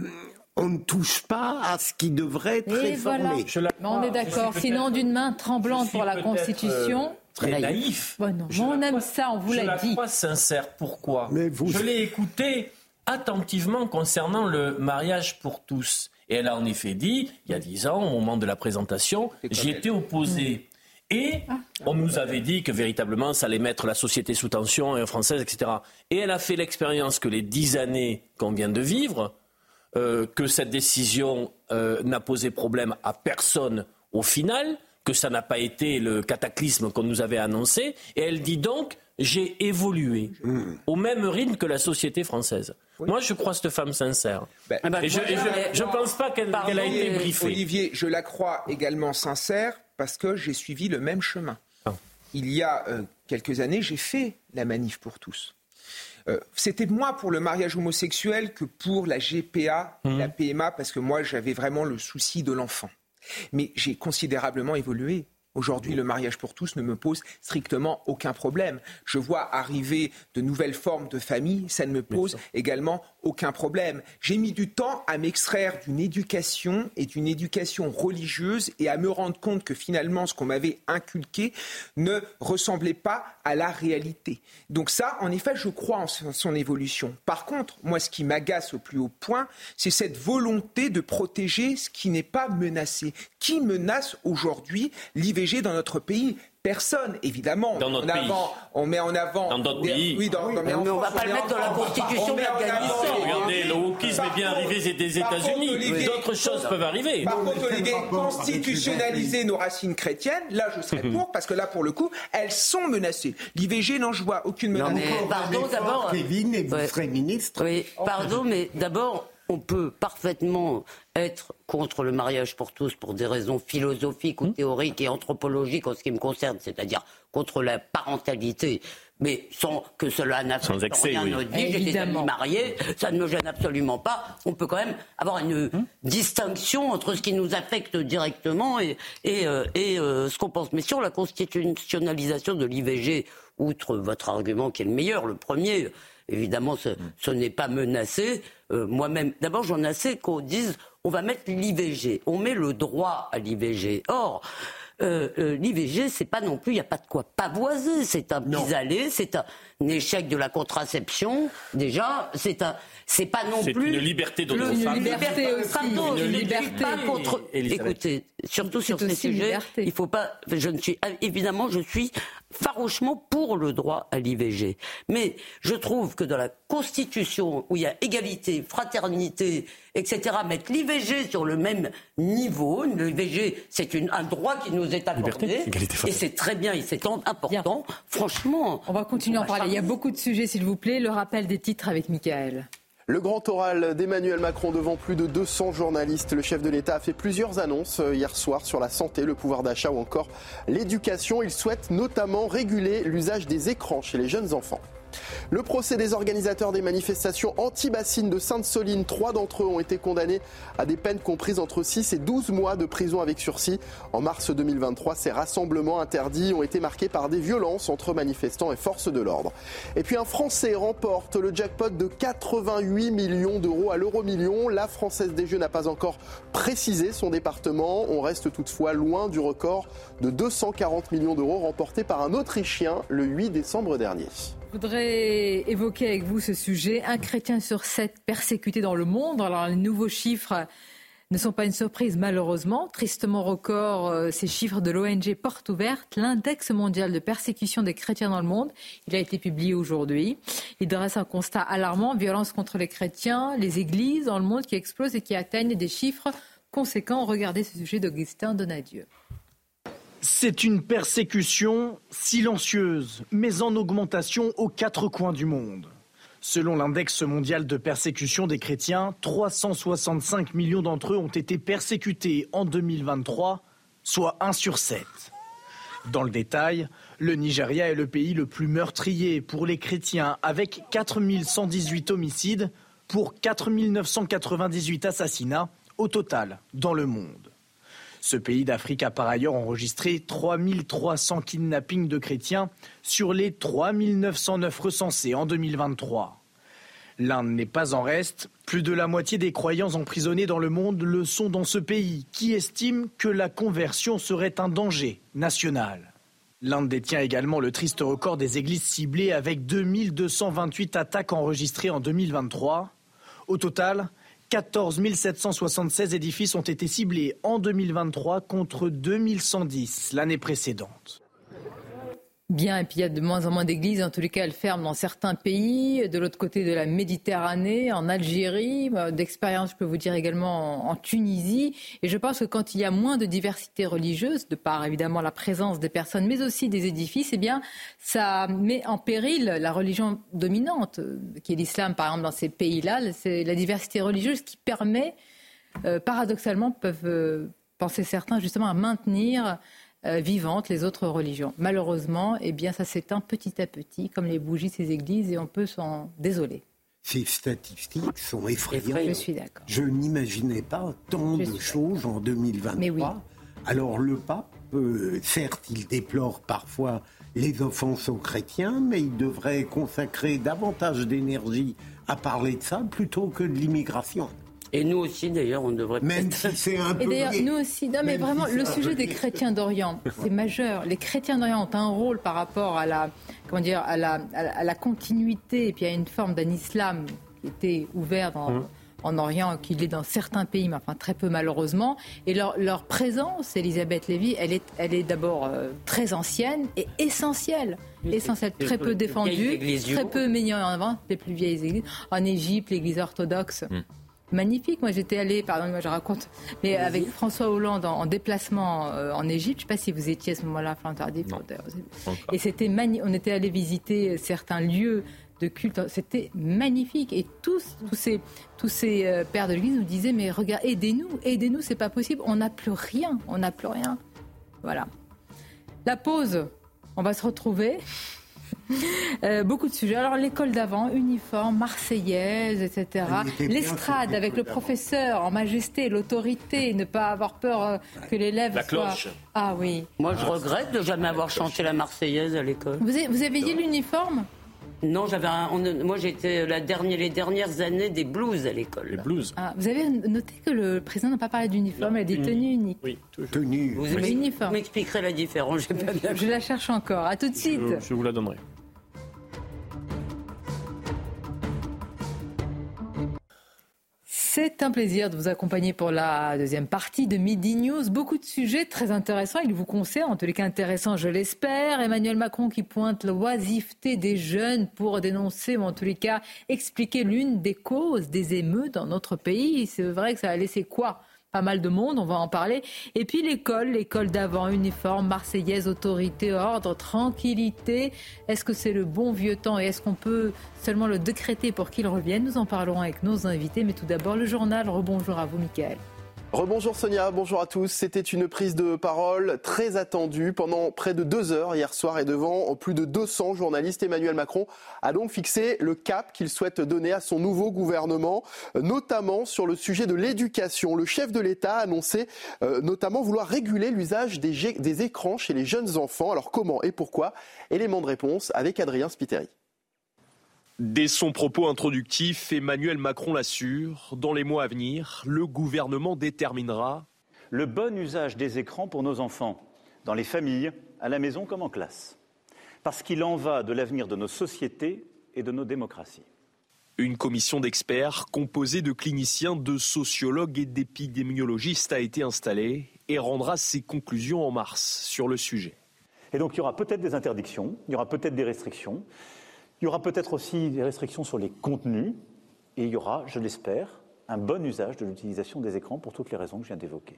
on ne touche pas à ce qui devrait être réformé. on est d'accord. Sinon, d'une main tremblante pour la Constitution. Euh, très naïf. on aime ça, on vous l'a dit. Je la crois sincère. Pourquoi? Je l'ai écouté attentivement concernant le mariage pour tous. Et elle a en effet dit, il y a dix ans, au moment de la présentation, j'y étais opposé. Et on nous avait dit que véritablement, ça allait mettre la société sous tension et française, etc. Et elle a fait l'expérience que les dix années qu'on vient de vivre, euh, que cette décision euh, n'a posé problème à personne au final, que ça n'a pas été le cataclysme qu'on nous avait annoncé. Et elle dit donc, j'ai évolué au même rythme que la société française. Moi, je crois cette femme sincère. Ben, et je ne pense pas qu'elle a été briefée. Olivier, je la crois également sincère parce que j'ai suivi le même chemin. Ah. Il y a euh, quelques années, j'ai fait la manif pour tous. Euh, c'était moi pour le mariage homosexuel que pour la GPA, mmh. la PMA, parce que moi j'avais vraiment le souci de l'enfant. Mais j'ai considérablement évolué. Aujourd'hui, le mariage pour tous ne me pose strictement aucun problème. Je vois arriver de nouvelles formes de famille, ça ne me pose également aucun problème. J'ai mis du temps à m'extraire d'une éducation et d'une éducation religieuse et à me rendre compte que finalement ce qu'on m'avait inculqué ne ressemblait pas à la réalité. Donc ça, en effet, je crois en son évolution. Par contre, moi, ce qui m'agace au plus haut point, c'est cette volonté de protéger ce qui n'est pas menacé. Qui menace aujourd'hui l'IVG dans notre pays Personne, évidemment. Dans notre pays. on met en avant. Dans d'autres pays. Oui, dans, mais, on ne va pas le mettre dans la Constitution d'Afghanistan. Regardez, le wokisme est bien arrivé des États-Unis. D'autres choses peuvent arriver. Par contre, Olivier, constitutionnaliser nos racines chrétiennes, là, je serais pour, parce que là, pour le coup, elles sont menacées. L'IVG, non, je vois aucune menace. pardon, d'abord. Kevin, et vous serez ministre. Oui, pardon, mais d'abord, on peut parfaitement être contre le mariage pour tous pour des raisons philosophiques ou hmm. théoriques et anthropologiques en ce qui me concerne, c'est-à-dire contre la parentalité mais sans que cela n'affecte rien à notre vie. J'ai des amis mariés, ça ne me gêne absolument pas. On peut quand même avoir une hum. distinction entre ce qui nous affecte directement et, et, euh, et euh, ce qu'on pense. Mais sur la constitutionnalisation de l'IVG, outre votre argument qui est le meilleur, le premier, évidemment, ce, hum. n'est pas menacé. Euh, moi-même, d'abord, j'en ai assez qu'on dise on va mettre l'IVG, on met le droit à l'IVG. Or, euh, euh, l'IVG, c'est pas non plus, il n'y a pas de quoi pavoiser. C'est un pis-aller, c'est un, échec de la contraception. Déjà, c'est un, c'est pas non plus. C'est une liberté d'autre femme. Une liberté aussi. une liberté. Pas contre. Écoutez, surtout sur ces sujets, il faut pas. Je ne suis évidemment, je suis farouchement pour le droit à l'IVG. Mais je trouve que dans la Constitution, où il y a égalité, fraternité, etc., mettre l'IVG sur le même niveau, l'IVG, c'est un droit qui nous est accordé, et c'est très bien, et c'est important. Franchement. On va continuer à en parler. Il y a beaucoup de sujets, s'il vous plaît. Le rappel des titres avec Michael. Le grand oral d'Emmanuel Macron devant plus de 200 journalistes. Le chef de l'État a fait plusieurs annonces euh, hier soir sur la santé, le pouvoir d'achat ou encore l'éducation. Il souhaite notamment réguler l'usage des écrans chez les jeunes enfants. Le procès des organisateurs des manifestations anti-bassines de Sainte-Soline, trois d'entre eux ont été condamnés à des peines comprises entre 6 et 12 mois de prison avec sursis. En mars 2023, ces rassemblements interdits ont été marqués par des violences entre manifestants et forces de l'ordre. Et puis un Français remporte le jackpot de 88 millions d'euros à l'euro million. La Française des Jeux n'a pas encore précisé son département. On reste toutefois loin du record de 240 millions d'euros remporté par un Autrichien le 8 décembre dernier. Je voudrais évoquer avec vous ce sujet. Un chrétien sur sept persécuté dans le monde. Alors, les nouveaux chiffres ne sont pas une surprise, malheureusement. Tristement record, euh, ces chiffres de l'ONG Porte Ouverte, l'index mondial de persécution des chrétiens dans le monde. Il a été publié aujourd'hui. Il dresse un constat alarmant violence contre les chrétiens, les églises dans le monde qui explosent et qui atteignent des chiffres conséquents. Regardez ce sujet d'Augustin Donadieu. C'est une persécution silencieuse, mais en augmentation aux quatre coins du monde. Selon l'index mondial de persécution des chrétiens, 365 millions d'entre eux ont été persécutés en 2023, soit 1 sur 7. Dans le détail, le Nigeria est le pays le plus meurtrier pour les chrétiens, avec 4118 homicides pour 4998 assassinats au total dans le monde. Ce pays d'Afrique a par ailleurs enregistré 3300 kidnappings de chrétiens sur les 3909 recensés en 2023. L'Inde n'est pas en reste. Plus de la moitié des croyants emprisonnés dans le monde le sont dans ce pays, qui estime que la conversion serait un danger national. L'Inde détient également le triste record des églises ciblées avec 2228 attaques enregistrées en 2023. Au total, 14 776 édifices ont été ciblés en 2023 contre 2110 l'année précédente. Bien, et puis il y a de moins en moins d'églises, en tous les cas elles ferment dans certains pays, de l'autre côté de la Méditerranée, en Algérie, bah, d'expérience je peux vous dire également en, Tunisie. Et je pense que quand il y a moins de diversité religieuse, de par évidemment la présence des personnes, mais aussi des édifices, eh bien ça met en péril la religion dominante, qui est l'islam par exemple dans ces pays-là. C'est la diversité religieuse qui permet, euh, paradoxalement, peuvent euh, penser certains justement à maintenir euh, vivantes les autres religions. Malheureusement, eh bien, ça s'éteint petit à petit, comme les bougies ces églises, et on peut s'en désoler. Ces statistiques sont effrayantes. Je suis d'accord. Je n'imaginais pas tant de choses en 2023. Alors le pape, euh, certes, il déplore parfois les offenses aux chrétiens, mais il devrait consacrer davantage d'énergie à parler de ça plutôt que de l'immigration. Et nous aussi, d'ailleurs, on devrait. Même si c'est un peu. Et d'ailleurs, nous aussi. Non, mais vraiment, le sujet des chrétiens d'Orient, c'est majeur. Les chrétiens d'Orient ont un rôle par rapport à la, comment dire, à la, à la continuité et puis à une forme d'un islam qui était ouvert dans. Hum. en Orient qu'il est dans certains pays, mais enfin très peu malheureusement. Et leur, leur présence, Elisabeth Lévy, elle est, elle est d'abord euh, très ancienne et essentielle. Essentielle, très peu défendue, très peu mise en avant, les plus vieilles églises. En Égypte, l'église orthodoxe. Hum magnifique. Moi, j'étais allée, pardon, moi je raconte, mais avec François Hollande en, déplacement euh, en Égypte. Je ne sais pas si vous étiez à ce moment-là, Florent Tardif. Et c'était On était allé visiter certains lieux de culte. C'était magnifique. Et tous, tous ces, tous ces euh, pères de l'Église nous disaient, mais regarde, aidez-nous, aidez-nous, c'est pas possible. On n'a plus rien, on n'a plus rien. Voilà. La pause, on va se retrouver. Euh, beaucoup de sujets. Alors l'école d'avant, uniforme, marseillaise, etc. L'estrade avec le professeur en majesté, l'autorité, ne pas avoir peur euh, que l'élève La cloche. Ah oui. Moi, je regrette de jamais avoir chanté la Marseillaise à l'école. Vous avez, vous avez dit l'uniforme? Non, j'avais un- on- moi j'étais la dernière, les dernières années des blues à l'école. Les blues Ah, Vous avez noté que le président n'a pas parlé d'uniforme, il a dit tenue unique. Oui, tenue. Vous Oui. Uniforme. m'expliquerez la différence, j'ai pas bien Je la cherche encore. À tout de suite. Je, je vous la donnerai. C'est un plaisir de vous accompagner pour la deuxième partie de Midi News. Beaucoup de sujets très intéressants. Il vous concerne, en tous les cas intéressants, je l'espère. Emmanuel Macron qui pointe l'oisiveté des jeunes pour dénoncer, ou en tous les cas expliquer l'une des causes des émeutes dans notre pays. C'est vrai que ça a laissé quoi pas mal de monde, on va en parler. Et puis l'école, l'école d'avant, uniforme, marseillaise, autorité, ordre, tranquillité. Est-ce que c'est le bon vieux temps et est-ce qu'on peut seulement le décréter pour qu'il revienne? Nous en parlerons avec nos invités. Mais tout d'abord, le journal. Rebonjour à vous, Mickaël. Rebonjour Sonia, bonjour à tous. C'était une prise de parole très attendue pendant près de deux heures hier soir et devant plus de 200 journalistes. Emmanuel Macron a donc fixé le cap qu'il souhaite donner à son nouveau gouvernement, notamment sur le sujet de l'éducation. Le chef de l'État a annoncé euh, notamment vouloir réguler l'usage des, des écrans chez les jeunes enfants. Alors comment et pourquoi? Élément de réponse avec Adrien Spiteri. Dès son propos introductif, Emmanuel Macron l'assure, dans les mois à venir, le gouvernement déterminera le bon usage des écrans pour nos enfants, dans les familles, à la maison comme en classe. Parce qu'il en va de l'avenir de nos sociétés et de nos démocraties. Une commission d'experts composée de cliniciens, de sociologues et d'épidémiologistes a été installée et rendra ses conclusions en mars sur le sujet. Et donc il y aura peut-être des interdictions, il y aura peut-être des restrictions, il y aura peut-être aussi des restrictions sur les contenus, et il y aura, je l'espère, un bon usage de l'utilisation des écrans pour toutes les raisons que je viens d'évoquer.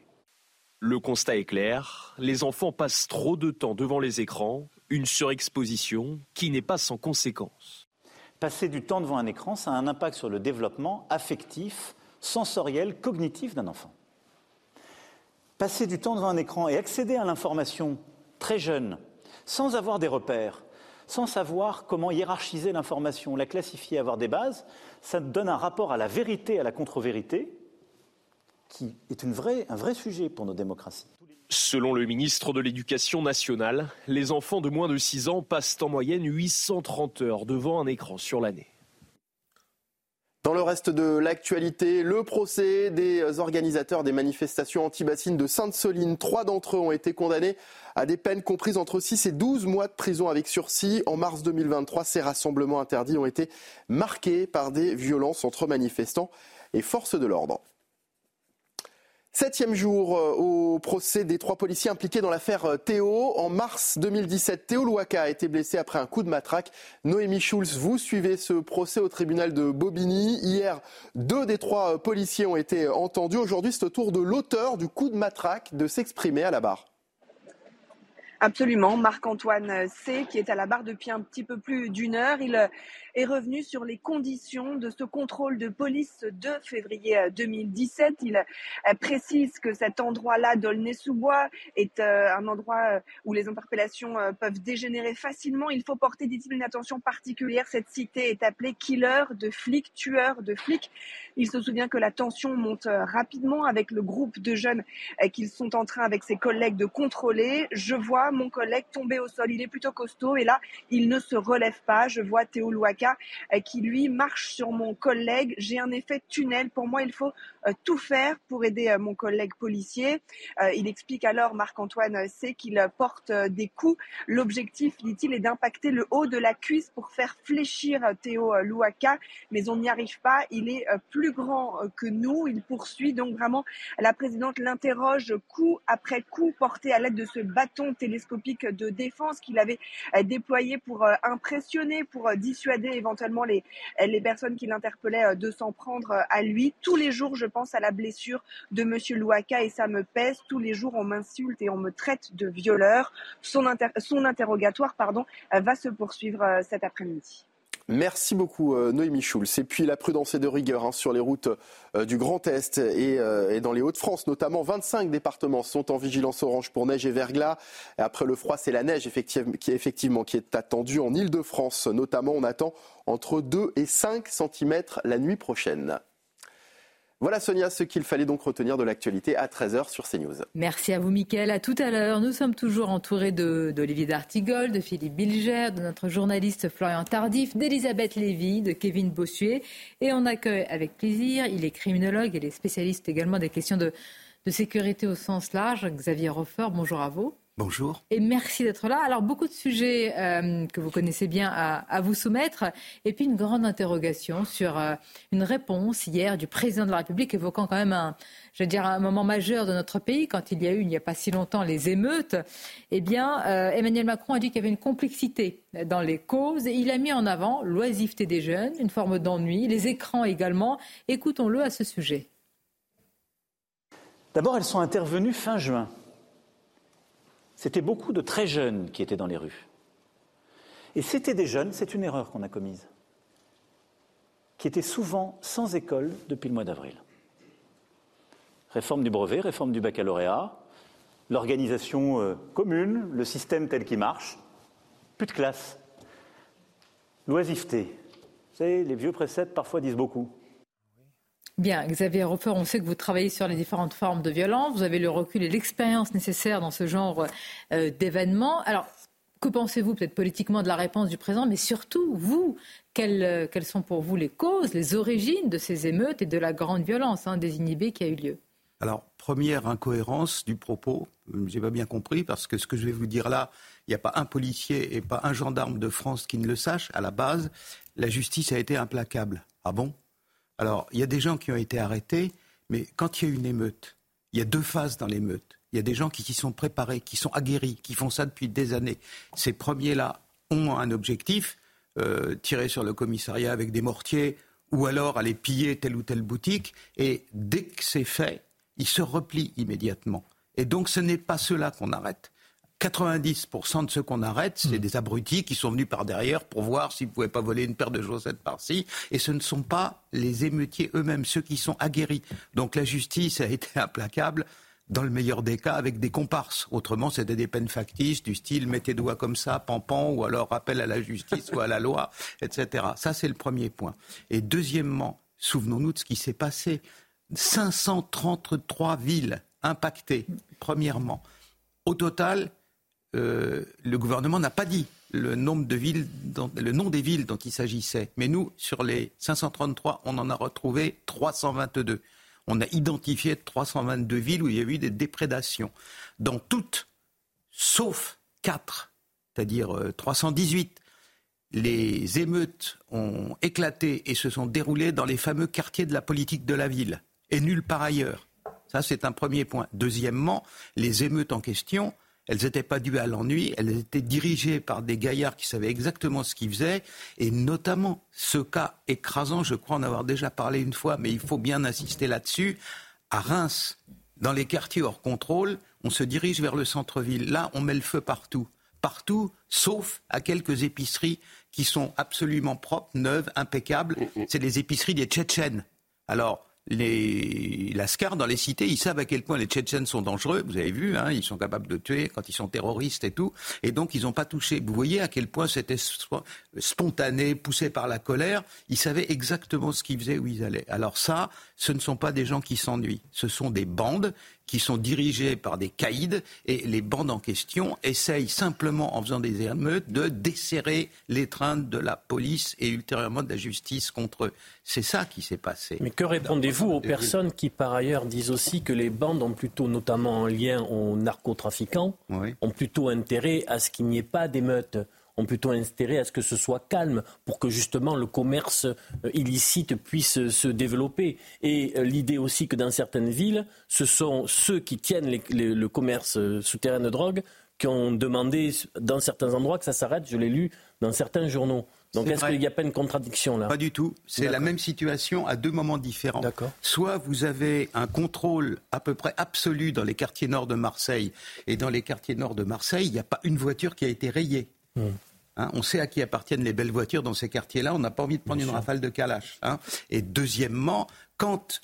Le constat est clair, les enfants passent trop de temps devant les écrans, une surexposition qui n'est pas sans conséquences. Passer du temps devant un écran, ça a un impact sur le développement affectif, sensoriel, cognitif d'un enfant. Passer du temps devant un écran et accéder à l'information très jeune, sans avoir des repères, sans savoir comment hiérarchiser l'information, la classifier, avoir des bases, ça donne un rapport à la vérité, à la contre-vérité, qui est une vraie- un vrai sujet pour nos démocraties. Selon le ministre de l'Éducation nationale, les enfants de moins de 6 ans passent en moyenne 830 heures devant un écran sur l'année. Dans le reste de l'actualité, le procès des organisateurs des manifestations anti-bassines de Sainte-Soline. Trois d'entre eux ont été condamnés à des peines comprises entre 6 et 12 mois de prison avec sursis. En mars 2023, ces rassemblements interdits ont été marqués par des violences entre manifestants et forces de l'ordre. Septième jour euh, au procès des trois policiers impliqués dans l'affaire euh, Théo. En mars 2017, Théo Louaka a été blessé après un coup de matraque. Noémie Schulz, vous suivez ce procès au tribunal de Bobigny. Hier, deux des trois euh, policiers ont été entendus. Aujourd'hui, c'est au tour de l'auteur du coup de matraque de s'exprimer à la barre. Absolument. Marc-Antoine C, qui est à la barre depuis un petit peu plus d'une heure, il est revenu sur les conditions de ce contrôle de police 2 février euh, 2017. Il euh, précise que cet endroit-là, d'Aulnay-sous-Bois, est euh, un endroit euh, où les interpellations euh, peuvent dégénérer facilement. Il faut porter, dit-il, une attention particulière. Cette cité est appelée killer de flics, tueur de flics. Il se souvient que la tension monte euh, rapidement avec le groupe de jeunes euh, qu'ils sont en train, avec ses collègues, de contrôler. Je vois mon collègue tomber au sol. Il est plutôt costaud et là, il ne se relève pas. Je vois Théo Louaka euh, qui, lui, marche sur mon collègue. J'ai un effet tunnel. Pour moi, il faut euh, tout faire pour aider euh, mon collègue policier. Il explique alors, Marc-Antoine C, qu'il porte des coups. L'objectif, dit-il, est d'impacter le haut de la cuisse pour faire fléchir Théo Louaka, mais on n'y arrive pas. Il est plus grand que nous. Il poursuit donc vraiment. La présidente l'interroge coup après coup porté à l'aide de ce bâton télescopique de défense qu'il avait déployé pour impressionner, pour euh, éventuellement les, les personnes qui l'interpellaient euh, de s'en prendre euh, à lui. Tous les jours, je pense à la blessure de Monsieur Louaka et ça me pèse. Tous les jours, on m'insulte et on me traite de violeur. Son, inter- son interrogatoire pardon, euh, va se poursuivre cet après-midi. Merci beaucoup euh, Noémie Schulz. Et puis la prudence est de rigueur hein, sur les routes euh, du Grand Est euh, et, dans les Hauts-de-France notamment. 25 départements sont en vigilance orange pour neige et verglas. Après le froid, c'est la neige effectivement, qui, qui est attendue en Ile-de-France. Notamment, on attend entre 2 et 5 cm la nuit prochaine. Voilà Sonia, ce qu'il fallait donc retenir de l'actualité à 13h sur CNews. Merci à vous Mickaël, à tout à l'heure. Nous sommes toujours entourés d'Olivier D'Artigol, de Philippe Bilger, de notre journaliste Florian Tardif, d'Elisabeth Lévy, de Kevin Bossuet. Et on accueille avec plaisir, il est criminologue, il est spécialiste également des questions de, sécurité au sens large. Xavier Roffer, bonjour à vous. Bonjour. Et merci d'être là. Alors, beaucoup de sujets euh, que vous connaissez bien à, vous soumettre. Et puis, une grande interrogation sur euh, une réponse hier du président de la République évoquant quand même un, je veux dire, un moment majeur de notre pays quand il y a eu, il n'y a pas si longtemps, les émeutes. Eh bien, euh, Emmanuel Macron a dit qu'il y avait une complexité dans les causes. Et il a mis en avant l'oisiveté des jeunes, une forme d'ennui, les écrans également. Écoutons-le à ce sujet. D'abord, elles sont intervenues fin juin c'était beaucoup de très jeunes qui étaient dans les rues. Et c'était des jeunes, c'est une erreur qu'on a commise, qui étaient souvent sans école depuis le mois d'avril. Réforme du brevet, réforme du baccalauréat, l'organisation euh, commune, le système tel qu'il marche, plus de classe, l'oisiveté. Vous savez, les vieux préceptes parfois disent beaucoup. Bien, Xavier Hofer, on sait que vous travaillez sur les différentes formes de violence. Vous avez le recul et l'expérience nécessaires dans ce genre euh, d'événements. Alors, que pensez-vous peut-être politiquement de la réponse du président, mais surtout, vous, quelles, euh, quelles, sont pour vous les causes, les origines de ces émeutes et de la grande violence hein, désinhibée qui a eu lieu? Alors, première incohérence du propos, j'ai pas bien compris, parce que ce que je vais vous dire là, il n'y a pas un policier et pas un gendarme de France qui ne le sache. À la base, la justice a été implacable. Ah bon? Alors, il y a des gens qui ont été arrêtés, mais quand il y a une émeute, il y a deux phases dans l'émeute. Il y a des gens qui s'y sont préparés, qui sont aguerris, qui font ça depuis des années. Ces premiers-là ont un objectif, euh, tirer sur le commissariat avec des mortiers, ou alors aller piller telle ou telle boutique, et dès que c'est fait, ils se replient immédiatement. Et donc ce n'est pas cela qu'on arrête. 90% de ceux qu'on arrête, c'est hmm. des abrutis qui sont venus par derrière pour voir s'ils ne pouvaient pas voler une paire de chaussettes par-ci. Et ce ne sont pas les émeutiers eux-mêmes, ceux qui sont aguerris. Donc la justice a été implacable dans le meilleur des cas, avec des comparses. Autrement, c'était des peines factices du style mettez doigts comme ça, pampan, ou alors rappel à la justice ou à la loi, [laughs] etc. Ça, c'est le premier point. Et deuxièmement, souvenons-nous de ce qui s'est passé. 533 villes impactées, premièrement. Au total, euh, le gouvernement n'a pas dit le le nom des villes dont il s'agissait. Mais nous, sur les 533, on en a retrouvé 322. On a identifié 322 villes où il y a eu des déprédations. Dans toutes, sauf 4, c'est-à-dire 318, euh, les émeutes ont éclaté et se sont déroulées dans les fameux quartiers de la politique de la ville, et nulle part ailleurs. Ça, c'est un premier point. Deuxièmement, les émeutes en question elles n'étaient pas dues à l'ennui, elles étaient dirigées par des gaillards qui savaient exactement ce qu'ils faisaient, et notamment ce cas écrasant, je crois en avoir déjà parlé une fois, mais il faut bien insister là-dessus, à Reims, dans les quartiers hors contrôle, on se dirige vers le centre-ville. Là, on met le feu partout. Partout, sauf à quelques épiceries qui sont absolument propres, neuves, impeccables. Mm, mm. C'est les épiceries des Tchétchènes. Alors, les lascars dans les cités, ils savent à quel point les Tchétchènes sont dangereux. Vous avez vu, hein, ils sont capables de tuer quand ils sont terroristes et tout. Et donc, ils n'ont pas touché. Vous voyez à quel point c'était spontané, poussé par la colère. Ils savaient exactement ce qu'ils faisaient, où ils allaient. Alors ça, ce ne sont pas des gens qui s'ennuient. Ce sont des bandes qui sont dirigées par des caïds. Et les bandes en question essayent simplement, en faisant des émeutes, de desserrer l'étreinte de la police et ultérieurement de la justice contre eux. C'est ça qui s'est passé. Mais que répondez-vous aux personnes qui, par ailleurs, disent aussi que les bandes ont plutôt, notamment en lien aux narcotrafiquants, ont plutôt intérêt à ce qu'il n'y ait pas d'émeutes? Ont plutôt intérêt à ce que ce soit calme pour que justement le commerce euh, illicite puisse se développer? Et euh, l'idée aussi que dans certaines villes, ce sont ceux qui tiennent le commerce euh, souterrain de drogue qui ont demandé dans certains endroits que ça s'arrête. Je l'ai lu dans certains journaux. Donc est-ce qu'il n'y a pas une contradiction là? Pas du tout. C'est la même situation à deux moments différents. Soit vous avez un contrôle à peu près absolu dans les quartiers nord de Marseille, et dans les quartiers nord de Marseille, il n'y a pas une voiture qui a été rayée. Hmm. Hein. on sait à qui appartiennent les belles voitures dans ces quartiers-là. On n'a pas envie de prendre une rafale de calache. Hein. Et deuxièmement, quand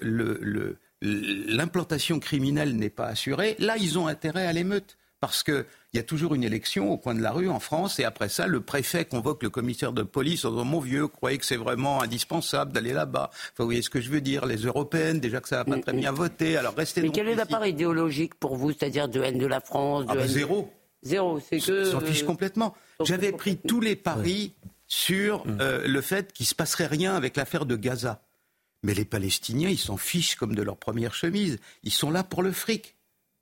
l'implantation criminelle n'est pas assurée, là, ils ont intérêt à l'émeute. Parce qu'il y a toujours une élection au coin de la rue en France, et après ça, le préfet convoque le commissaire de police en disant Mon vieux, croyez que c'est vraiment indispensable d'aller là-bas? Enfin, vous voyez ce que je veux dire Les européennes, déjà que ça va pas très bien voter, alors restez Mais quelle est la part idéologique pour vous, c'est-à-dire de haine de la France ah de ben, Zéro. Zéro, c'est que. S'en fiche complètement. J'avais pris tous les paris sur euh, le fait qu'il ne se passerait rien avec l'affaire de Gaza. Mais les Palestiniens, ils s'en fichent comme de leur première chemise. Ils sont là pour le fric.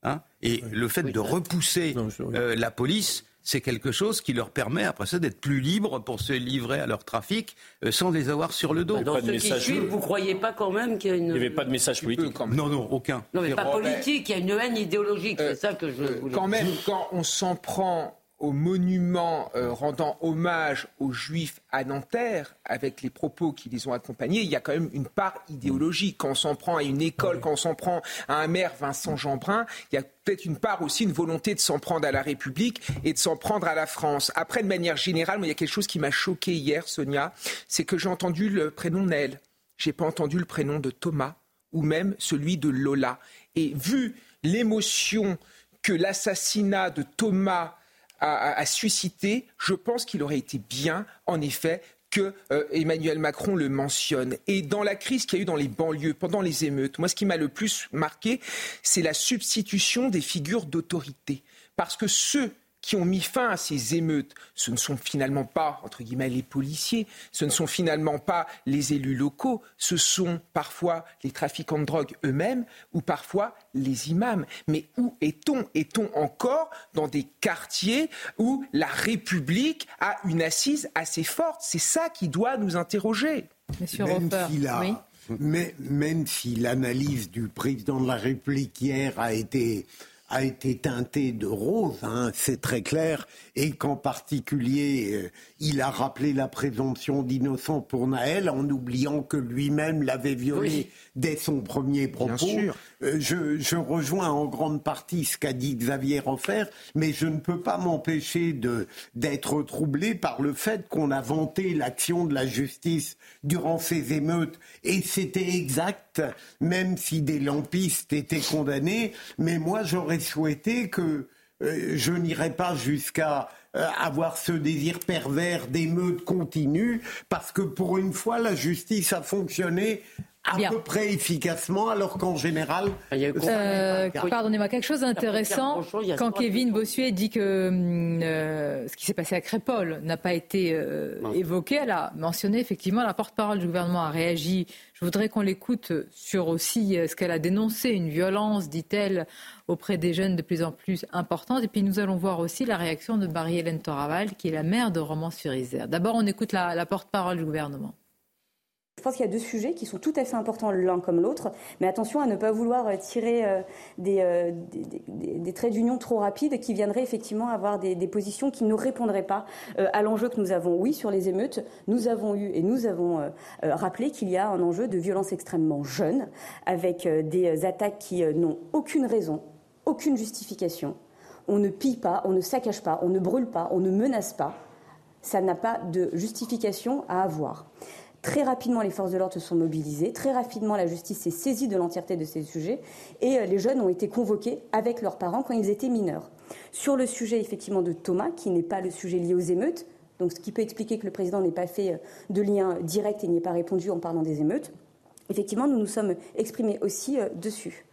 Hein. Et le fait de repousser euh, la police, c'est quelque chose qui leur permet après ça d'être plus libres pour se livrer à leur trafic euh, sans les avoir sur le dos. Dans ce qui suit, vous croyez pas quand même qu'il y a une... Il n'y avait pas de message politique. Non, non, aucun. Non, mais pas politique, il y a une haine idéologique, c'est ça que je voulais Quand même, quand on s'en prend au monument euh, rendant hommage aux Juifs à Nanterre, avec les propos qui les ont accompagnés, il y a quand même une part idéologique. Quand on s'en prend à une école, quand on s'en prend à un maire, Vincent Jeanbrun, il y a peut-être une part aussi, une volonté de s'en prendre à la République et de s'en prendre à la France. Après, de manière générale, il y a quelque chose qui m'a choqué hier, Sonia, c'est que j'ai entendu le prénom Naël. J'ai pas entendu le prénom de Thomas ou même celui de Lola. Et vu l'émotion que l'assassinat de Thomas a, suscité, je pense qu'il aurait été bien, en effet, que euh, Emmanuel Macron le mentionne. Et dans la crise qu'il y a eu dans les banlieues, pendant les émeutes, moi, ce qui m'a le plus marqué, c'est la substitution des figures d'autorité. Parce que ceux qui ont mis fin à ces émeutes, ce ne sont finalement pas, entre guillemets, les policiers, ce ne sont finalement pas les élus locaux, ce sont parfois les trafiquants de drogue eux-mêmes ou parfois les imams. Mais où est-on? Est-on encore dans des quartiers où la République a une assise assez forte? C'est ça qui doit nous interroger. Monsieur même mais, même si l'analyse du président de la République hier a été a été teinté de rose, hein, c'est très clair, et qu'en particulier, euh, il a rappelé la présomption d'innocence pour Naël en oubliant que lui-même l'avait violé dès son premier propos. Euh, je, rejoins en grande partie ce qu'a dit Xavier Offer, mais je ne peux pas m'empêcher d'être troublé par le fait qu'on a vanté l'action de la justice durant ces émeutes, et c'était exact, même si des lampistes étaient condamnés, mais moi j'aurais souhaité que euh, je n'irai pas jusqu'à euh, avoir ce désir pervers d'émeute continue, parce que pour une fois, la justice a fonctionné à peu près efficacement, alors qu'en général. Euh, pardonnez-moi, quelque chose d'intéressant. Quand Kevin Bossuet dit que euh, ce qui s'est passé à Crépole n'a pas été euh, évoqué, elle a mentionné effectivement la porte-parole du gouvernement a réagi. Je voudrais qu'on l'écoute sur aussi ce qu'elle a dénoncé, une violence, dit-elle, auprès des jeunes de plus en plus importante. Et puis nous allons voir aussi la réaction de Marie-Hélène Toraval, qui est la maire de Romans-sur-Isère. D'abord, on écoute la porte-parole du gouvernement. Je pense qu'il y a deux sujets qui sont tout à fait importants l'un comme l'autre, mais attention à ne pas vouloir euh, tirer euh, euh, des, des, traits d'union trop rapides qui viendraient effectivement avoir des, positions qui ne répondraient pas à l'enjeu que nous avons. Oui, sur les émeutes, nous avons eu et nous avons rappelé qu'il y a un enjeu de violence extrêmement jeune, avec des attaques qui n'ont aucune raison, aucune justification. On ne pille pas, on ne saccage pas, on ne brûle pas, on ne menace pas. Ça n'a pas de justification à avoir. Très rapidement, les forces de l'ordre se sont mobilisées. Très rapidement, la justice s'est saisie de l'entièreté de ces sujets. Et euh, les jeunes ont été convoqués avec leurs parents quand ils étaient mineurs. Sur le sujet, effectivement, de Thomas, qui n'est pas le sujet lié aux émeutes, donc ce qui peut expliquer que le président n'ait pas fait euh, de lien direct et n'y ait pas répondu en parlant des émeutes, effectivement, nous nous sommes exprimés aussi euh, dessus.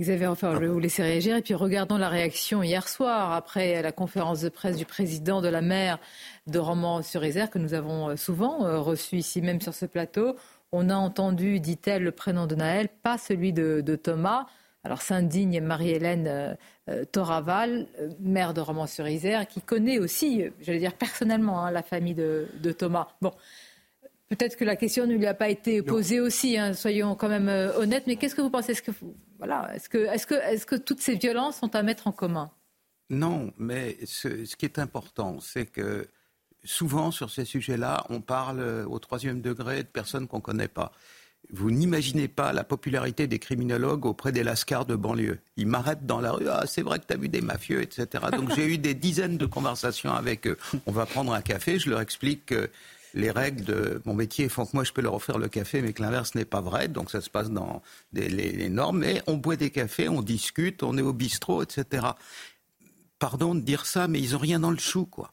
Xavier enfin, je vais vous laisser réagir. Et puis regardons la réaction hier soir, après la conférence de presse du président de la maire de Romans-sur-Isère, que nous avons euh, souvent euh, reçu ici même sur ce plateau. On a entendu, dit-elle, le prénom de Naël, pas celui de, Thomas. Alors s'indigne Marie-Hélène euh, Toraval, maire de Romans-sur-Isère, qui connaît aussi, j'allais dire personnellement, hein, la famille de, Thomas. Bon, peut-être que la question ne lui a pas été posée aussi, hein, soyons quand même honnêtes, mais qu'est-ce que vous pensez? Est-ce que voilà, est-ce que, est-ce que, toutes ces violences sont à mettre en commun? Non, mais ce, qui est important, c'est que souvent sur ces sujets-là, on parle au troisième degré de personnes qu'on ne connaît pas. vous n'imaginez pas la popularité des criminologues auprès des lascars de banlieue. Ils m'arrêtent dans la rue, ah c'est vrai que tu as vu des mafieux, etc. Donc j'ai eu des dizaines de conversations avec eux. On va prendre un café, je leur explique que les règles de mon métier font que moi je peux leur offrir le café, mais que l'inverse n'est pas vrai. Donc ça se passe dans les, normes. Mais on boit des cafés, on discute, on est au bistrot, etc. Pardon de dire ça, mais ils n'ont rien dans le chou, quoi.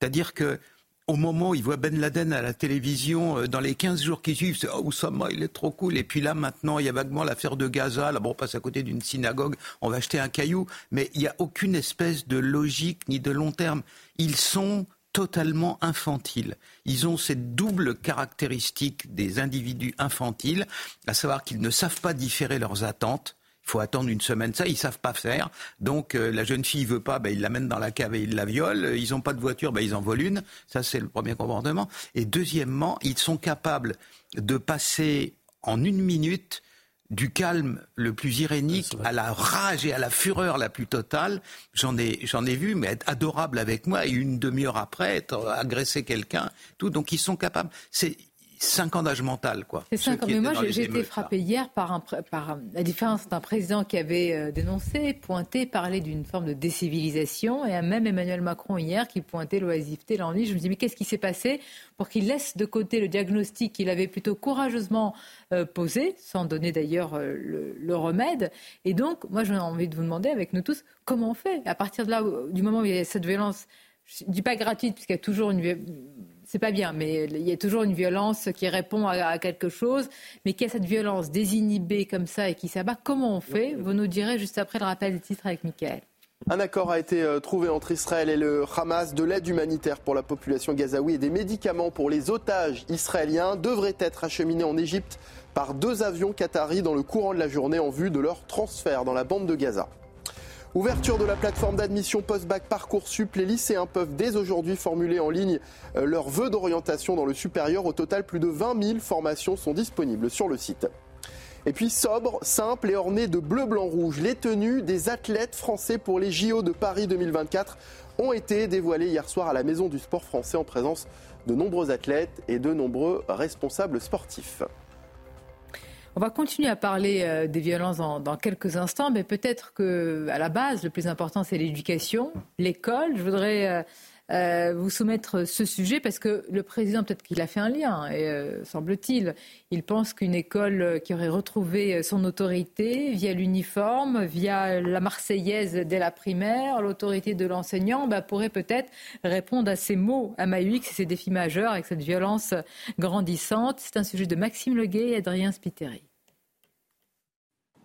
C'est-à-dire que au moment où ils voient Ben Laden à la télévision, euh, dans les 15 jours qui suivent, c'est Oh, Oussama, il est trop cool. Et puis là, maintenant, il y a vaguement l'affaire de Gaza. Là, bon, on passe à côté d'une synagogue, on va acheter un caillou. Mais il n'y a aucune espèce de logique ni de long terme. Ils sont totalement infantiles. Ils ont cette double caractéristique des individus infantiles, à savoir qu'ils ne savent pas différer leurs attentes il faut attendre une semaine. Ça, ils savent pas faire. Donc euh, la jeune fille veut pas, ben, ils l'amènent dans la cave et ils la violent. Ils n'ont pas de voiture, ben, ils en volent une. Ça, c'est le premier comportement. Et deuxièmement, ils sont capables de passer en une minute du calme le plus irénique à la rage et à la fureur la plus totale. J'en ai, j'en ai vu, mais être adorable avec moi et une demi-heure après, être, agresser quelqu'un, tout. Donc ils sont capables. C'est, 5 ans d'âge mental, quoi. C'est 5 ans. Mais moi, j'ai été frappé hier par, un, par la différence d'un président qui avait euh, dénoncé, pointé, parlé d'une forme de décivilisation, et même Emmanuel Macron hier qui pointait l'oisiveté, l'ennui. Je me dis, mais qu'est-ce qui s'est passé pour qu'il laisse de côté le diagnostic qu'il avait plutôt courageusement euh, posé, sans donner d'ailleurs euh, le, le, remède? Et donc, moi, j'ai envie de vous demander, avec nous tous, comment on fait? À partir de là, du moment où il y a cette violence, je ne dis pas gratuite, puisqu'il y a toujours une c'est pas bien, mais il y a toujours une violence qui répond à, quelque chose, mais qui a cette violence désinhibée comme ça et qui s'abat. Comment on fait? Vous nous direz juste après le rappel des titres avec Mickaël. Un accord a été euh, trouvé entre Israël et le Hamas. De l'aide humanitaire pour la population gazaoui et des médicaments pour les otages israéliens devraient être acheminés en Égypte par deux avions qataris dans le courant de la journée en vue de leur transfert dans la bande de Gaza. Ouverture de la plateforme d'admission post-bac Parcoursup, les lycéens peuvent dès aujourd'hui formuler en ligne euh, leurs vœux d'orientation dans le supérieur. Au total, plus de 20 000 formations sont disponibles sur le site. Et puis sobre, simple et orné de bleu, blanc, rouge, les tenues des athlètes français pour les JO de Paris 2024 ont été dévoilées hier soir à la Maison du Sport français en présence de nombreux athlètes et de nombreux responsables sportifs. On va continuer à parler euh, des violences dans, quelques instants, mais peut-être que à la base, le plus important, c'est l'éducation, l'école. Je voudrais euh, euh, vous soumettre ce sujet parce que le président, peut-être qu'il a fait un lien, et, euh, semble-t-il. Il pense qu'une école qui aurait retrouvé son autorité via l'uniforme, via la Marseillaise dès la primaire, l'autorité de l'enseignant, bah, pourrait peut-être répondre à ces mots à Mahuix et ces défis majeurs avec cette violence grandissante. C'est un sujet de Maxime Leguet et Adrien Spiteri.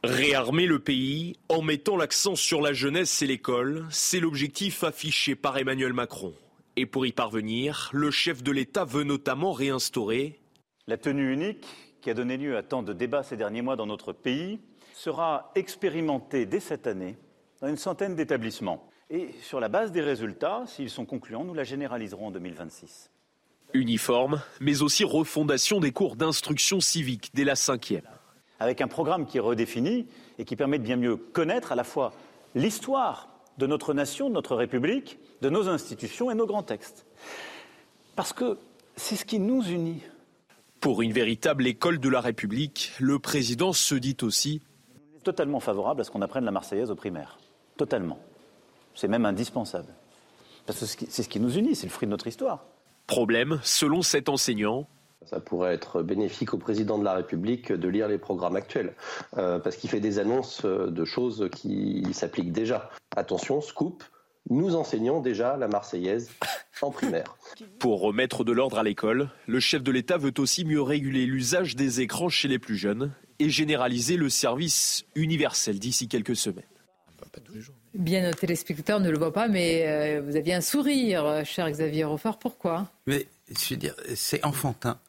Réarmer le pays en mettant l'accent sur la jeunesse et l'école, c'est l'objectif affiché par Emmanuel Macron. Et pour y parvenir, le chef de l'État veut notamment réinstaurer la tenue unique qui a donné lieu à tant de débats ces derniers mois dans notre pays sera expérimentée dès cette année dans une centaine d'établissements. Et sur la base des résultats, s'ils sont concluants, nous la généraliserons en 2026. Uniforme, mais aussi refondation des cours d'instruction civique dès la cinquième avec un programme qui est redéfini et qui permet de bien mieux connaître à la fois l'histoire de notre nation, de notre République, de nos institutions et nos grands textes. Parce que c'est ce qui nous unit. Pour une véritable école de la République, le président se dit aussi totalement favorable à ce qu'on apprenne la Marseillaise aux primaires. Totalement. C'est même indispensable. Parce que c'est ce qui nous unit, c'est le fruit de notre histoire. Problème, selon cet enseignant, ça pourrait être bénéfique au président de la République de lire les programmes actuels, euh, parce qu'il fait des annonces de choses qui s'appliquent déjà. Attention, scoop, nous enseignons déjà la Marseillaise en primaire. Pour remettre de l'ordre à l'école, le chef de l'État veut aussi mieux réguler l'usage des écrans chez les plus jeunes et généraliser le service universel d'ici quelques semaines. Bien, nos téléspectateurs ne le voient pas, mais euh, vous aviez un sourire, cher Xavier Roffard. Pourquoi? Mais je veux dire, c'est enfantin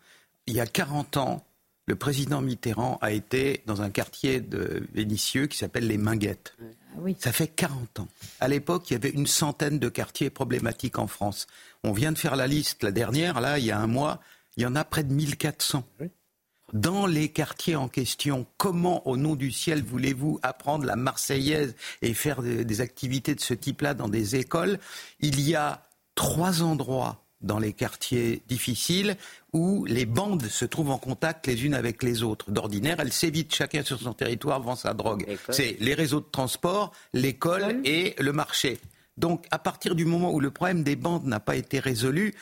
il y a 40 ans, le président Mitterrand a été dans un quartier de Vénissieux qui s'appelle les Minguettes. Ah oui. Ça fait 40 ans. À l'époque, il y avait une centaine de quartiers problématiques en France. On vient de faire la liste, la dernière, là, il y a un mois, il y en a près de 1400. Dans les quartiers en question, comment, au nom du ciel, voulez-vous apprendre la Marseillaise et faire des activités de ce type-là dans des écoles? Il y a trois endroits dans les quartiers difficiles où les bandes se trouvent en contact les unes avec les autres. D'ordinaire, elles s'évitent chacun sur son territoire vend sa drogue. C'est les réseaux de transport, l'école et le marché. Donc, à partir du moment où le problème des bandes n'a pas été résolu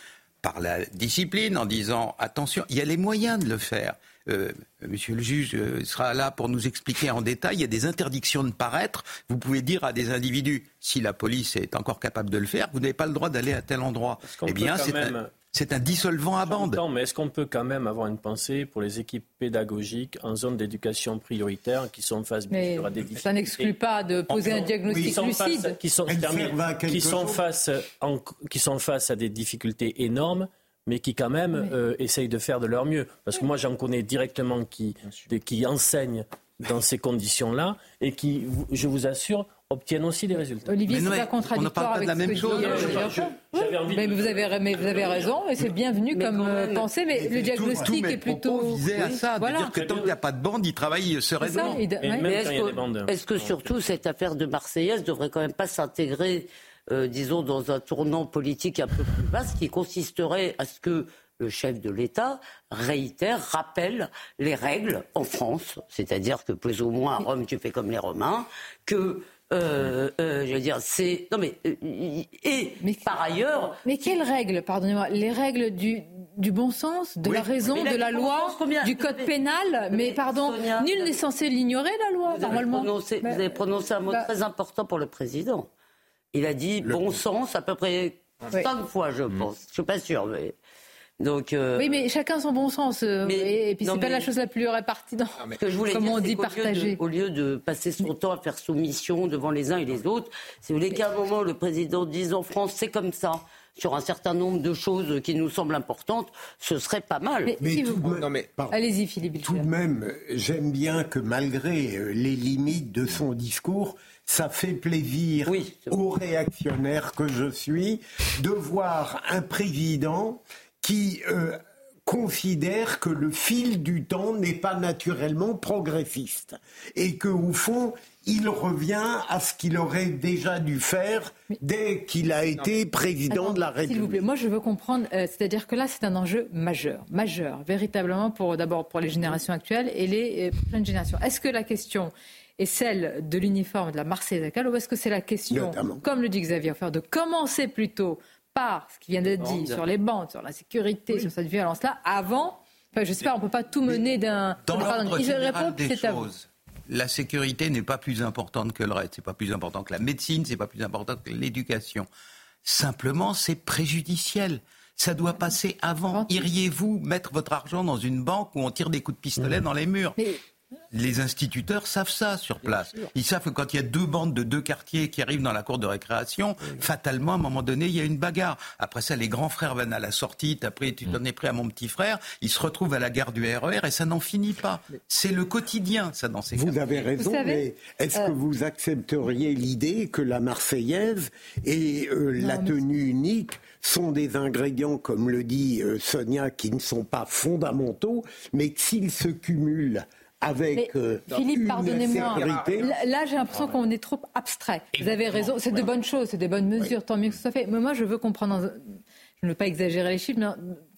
par la discipline, en disant attention, il y a les moyens de le faire. Euh, monsieur le juge euh, sera là pour nous expliquer en détail. Il y a des interdictions de paraître. Vous pouvez dire à des individus, si la police est encore capable de le faire, vous n'avez pas le droit d'aller à tel endroit. Eh bien, c'est un, c'est un dissolvant à bande. mais est-ce qu'on peut quand même avoir une pensée pour les équipes pédagogiques en zone d'éducation prioritaire qui sont face mais à des difficultés Ça n'exclut pas de poser un diagnostic lucide. qui, sont, qui, sont face qui sont face à des difficultés énormes mais qui quand même euh, essayent de faire de leur mieux. Parce que moi, j'en connais directement qui, qui enseignent dans ces conditions-là et qui, je vous assure, obtiennent aussi des résultats. Olivier, c'est pas contradictoire avec la même chose. mais, vous avez, mais vous avez raison, et c'est bienvenu comme euh, pensée, mais le diagnostic est plutôt. visait à ça, voilà. dire que tant qu'il n'y a pas de bande, ils travaillent sereinement. Est-ce que, surtout cette affaire de Marseillaise devrait quand même pas s'intégrer euh, disons, dans un tournant politique un peu plus vaste qui consisterait à ce que le chef de l'État réitère, rappelle les règles en France, c'est-à-dire que plus ou moins à Rome tu fais comme les Romains, que euh, euh, je veux dire, c'est non mais et par ailleurs. Mais quelles règles, pardonnez-moi, les règles du, du bon sens, de la raison, de la loi, du code pénal. Mais, pardon, nul n'est censé l'ignorer la loi normalement. vous avez prononcé un mot bah très important pour le président. Il a dit bon sens à peu près cinq fois, je mm. pense. Je suis pas sûr, mais. Donc, euh, Oui, mais chacun son bon sens. Euh, et, puis, c'est pas la chose la plus répartie dans. Ce que je voulais dire, on dit partager. au lieu de passer son temps à faire soumission devant les uns et les autres, si vous voulez qu'à un moment, le président dise en France, c'est comme ça sur un certain nombre de choses qui nous semblent importantes, ce serait pas mal. Mais, Allez-y, Philippe. Tout de même, j'aime bien que malgré euh, les limites de son discours, ça fait plaisir aux réactionnaires que je suis de voir un président qui euh, considère que le fil du temps n'est pas naturellement progressiste et que au fond il revient à ce qu'il aurait déjà dû faire dès qu'il a été président de la République. S'il vous plaît, moi je veux comprendre, euh, c'est-à-dire que là c'est un enjeu majeur, majeur, véritablement pour d'abord pour les générations actuelles et les euh, prochaines générations. Est-ce que la question est celle de l'uniforme de la Marseillaise ou est-ce que c'est la question, comme le dit Xavier de commencer plutôt par ce qui vient d'être dit sur les bandes, sur la sécurité, sur cette violence-là, avant Enfin, je sais pas, on ne peut pas tout mener d'un. Dans l'ordre général des choses, la sécurité n'est pas plus importante que le reste. C'est pas plus important que la médecine, c'est pas plus important que l'éducation. Simplement, c'est préjudiciel. Ça doit passer avant. Iriez-vous mettre votre argent dans une banque où on tire des coups de pistolet mmh. dans les murs? Les instituteurs savent ça sur place. Ils savent que quand il y a deux bandes de deux quartiers qui arrivent dans la cour de récréation, fatalement, à un moment donné, il y a une bagarre. Après ça, les grands frères viennent à la sortie, après tu t'en es pris à mon petit frère, ils se retrouvent à la gare du RER e et ça n'en finit pas. C'est le quotidien, ça, dans ces Vous avez raison, mais est-ce que euh, vous accepteriez l'idée que la Marseillaise et euh, la tenue unique sont des ingrédients, comme le dit euh, Sonia, qui ne sont pas fondamentaux, mais s'ils se cumulent avec euh, Philippe, pardonnez-moi. Là, j'ai l'impression qu'on est trop abstrait. Vous avez raison, c'est de bonnes choses, c'est des bonnes mesures, tant mieux que ce soit fait. Mais moi, je veux comprendre, je ne veux pas exagérer les chiffres, mais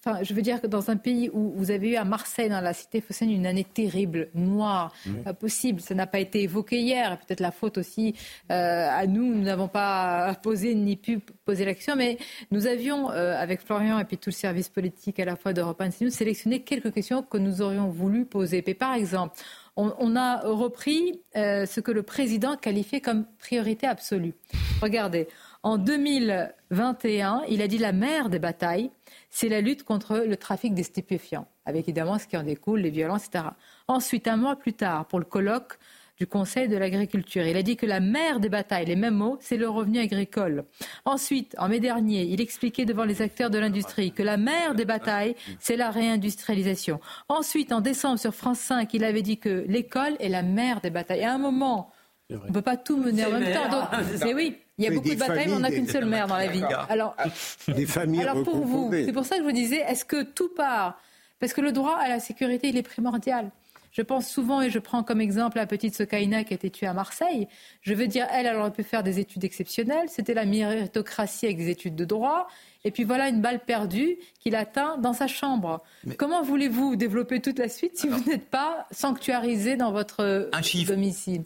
Enfin, je veux dire que dans un pays où vous avez eu à Marseille, dans la cité phocéenne, une année terrible, noire, pas possible, ça n'a pas été évoqué hier, peut-être la faute aussi euh, à nous, nous n'avons pas posé ni pu poser l'action, mais nous avions, euh, avec Florian et puis tout le service politique à la fois d'Europe 1 nous sélectionné quelques questions que nous aurions voulu poser. Et par exemple, on, a repris euh, ce que le président qualifiait comme priorité absolue. Regardez, en 2021, il a dit la mère des batailles, c'est la lutte contre le trafic des stupéfiants, avec évidemment ce qui en découle, les violences, etc. Ensuite, un mois plus tard, pour le colloque du Conseil de l'agriculture, il a dit que la mère des batailles, les mêmes mots, c'est le revenu agricole. Ensuite, en mai dernier, il expliquait devant les acteurs de l'industrie que la mère des batailles, c'est la réindustrialisation. Ensuite, en décembre, sur France 5, il avait dit que l'école est la mère des batailles. À un moment, on ne peut pas tout mener en même temps. mais oui, il y a beaucoup de batailles, mais on n'a qu'une seule mère dans la vie. Alors, [laughs] des familles alors pour vous, c'est pour ça que je vous disais, est-ce que tout part? Parce que le droit à la sécurité, il est primordial. Je pense souvent, et je prends comme exemple la petite Sokaina qui a été tuée à Marseille. Je veux dire, elle, elle aurait pu faire des études exceptionnelles. C'était la méritocratie avec des études de droit. Et puis voilà une balle perdue qu'il atteint dans sa chambre. Comment voulez-vous développer toute la suite si vous n'êtes pas sanctuarisé dans votre un domicile?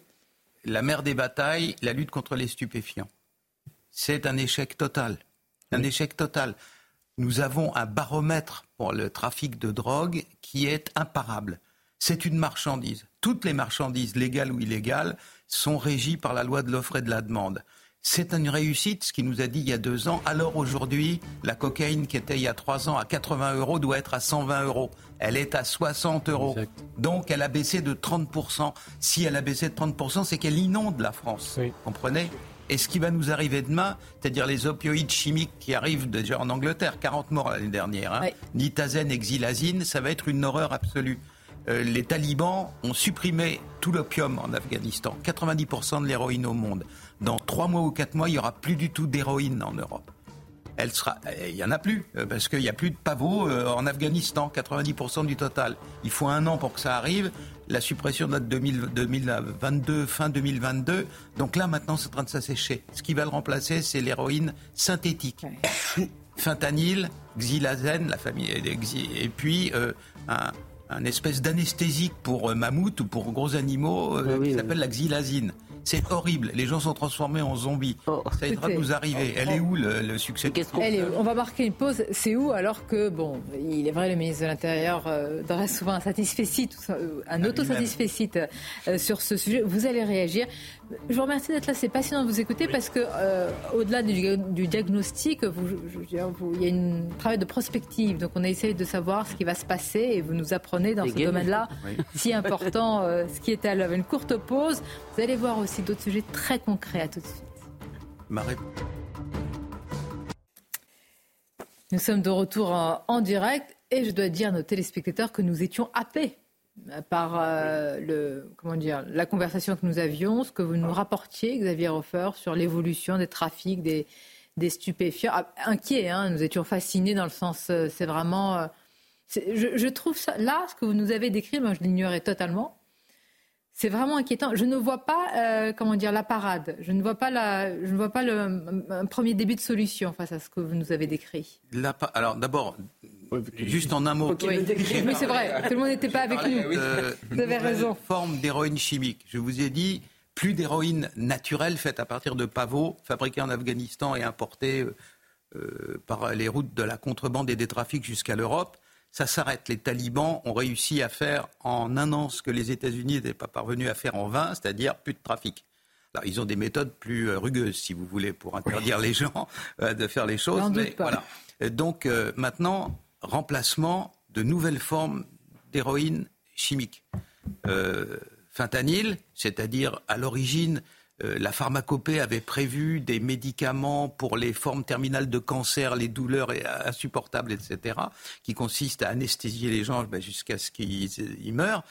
La mère des batailles, la lutte contre les stupéfiants. C'est un échec total. Un échec total. Nous avons un baromètre pour le trafic de drogue qui est imparable. C'est une marchandise. Toutes les marchandises, légales ou illégales, sont régies par la loi de l'offre et de la demande. C'est une réussite, ce qu'il nous a dit il y a deux ans. Alors aujourd'hui, la cocaïne qui était il y a trois ans à 80 euros doit être à 120 euros. Elle est à 60 euros. Donc elle a baissé de 30%. Si elle a baissé de 30%, c'est qu'elle inonde la France. Comprenez? Et ce qui va nous arriver demain, c'est-à-dire les opioïdes chimiques qui arrivent déjà en Angleterre, 40 morts l'année dernière, hein, nitazène et xylazine, ça va être une horreur absolue. Euh, les talibans ont supprimé tout l'opium en Afghanistan, 90% de l'héroïne au monde. Dans trois mois ou quatre mois, il n'y aura plus du tout d'héroïne en Europe. Elle sera, euh, il y en a plus euh, parce qu'il n'y a plus de pavots en Afghanistan, 90% du total. Il faut un an pour que ça arrive. La suppression date 2022, fin 2022. Donc là, maintenant, c'est en train de s'assécher. Ce qui va le remplacer, c'est l'héroïne synthétique. [coughs] Fentanyl, xylazène, la famille, et puis un, un espèce d'anesthésique pour euh, mammouth ou pour gros animaux euh, qui s'appelle la xylazine. C'est horrible. Les gens sont transformés en zombies. Oh. Ça va nous arriver. Elle est où le, succès On va marquer une pause. C'est où alors que, bon, il est vrai, le ministre de l'Intérieur euh, dresse souvent un satisfecit, un autosatisfecit sur ce sujet. Vous allez réagir. Je vous remercie d'être là. C'est passionnant de vous écouter parce que, euh, au-delà du, diagnostic, vous, il y a un travail de prospective. Donc, on essaye de savoir ce qui va se passer et vous nous apprenez dans ce domaine-là si important euh, ce qui est à l'œuvre. Une courte pause. Vous allez voir aussi d'autres sujets très concrets. À tout de suite. Nous sommes de retour en, en direct et je dois dire à nos téléspectateurs que nous étions happés par euh, le, comment dire, la conversation que nous avions, ce que vous nous rapportiez, Xavier Hofer, sur l'évolution des trafics, des, des stupéfiants. Ah, inquiets, hein, nous étions fascinés dans le sens, euh, c'est vraiment. Euh, je, je, trouve ça, là, ce que vous nous avez décrit, moi je l'ignorais totalement. C'est vraiment inquiétant. Je ne vois pas, comment dire, la parade. Je ne vois pas, la, je ne vois pas le, un premier début de solution face à ce que vous nous avez décrit. La, alors d'abord, Juste en un mot. Mais c'est vrai, tout le monde n'était pas avec nous. Euh, [laughs] vous avez raison. Forme d'héroïne chimique. Je vous ai dit, plus d'héroïne naturelle faite à partir de pavots fabriqués en Afghanistan et importés euh, euh, par les routes de la contrebande et des trafics jusqu'à l'Europe. Ça s'arrête. Les talibans ont réussi à faire en un an ce que les États-Unis n'étaient pas parvenus à faire en 20, c'est-à-dire plus de trafic. Alors, ils ont des méthodes plus rugueuses, si vous voulez, pour interdire les gens [laughs] de faire les choses. Mais, voilà. Donc maintenant, remplacement de nouvelles formes d'héroïne chimique. Euh, fentanyl, c'est-à-dire à, l'origine, euh, la pharmacopée avait prévu des médicaments pour les formes terminales de cancer, les douleurs insupportables, etc., qui consistent à anesthésier les gens ben, jusqu'à ce qu'ils meurent.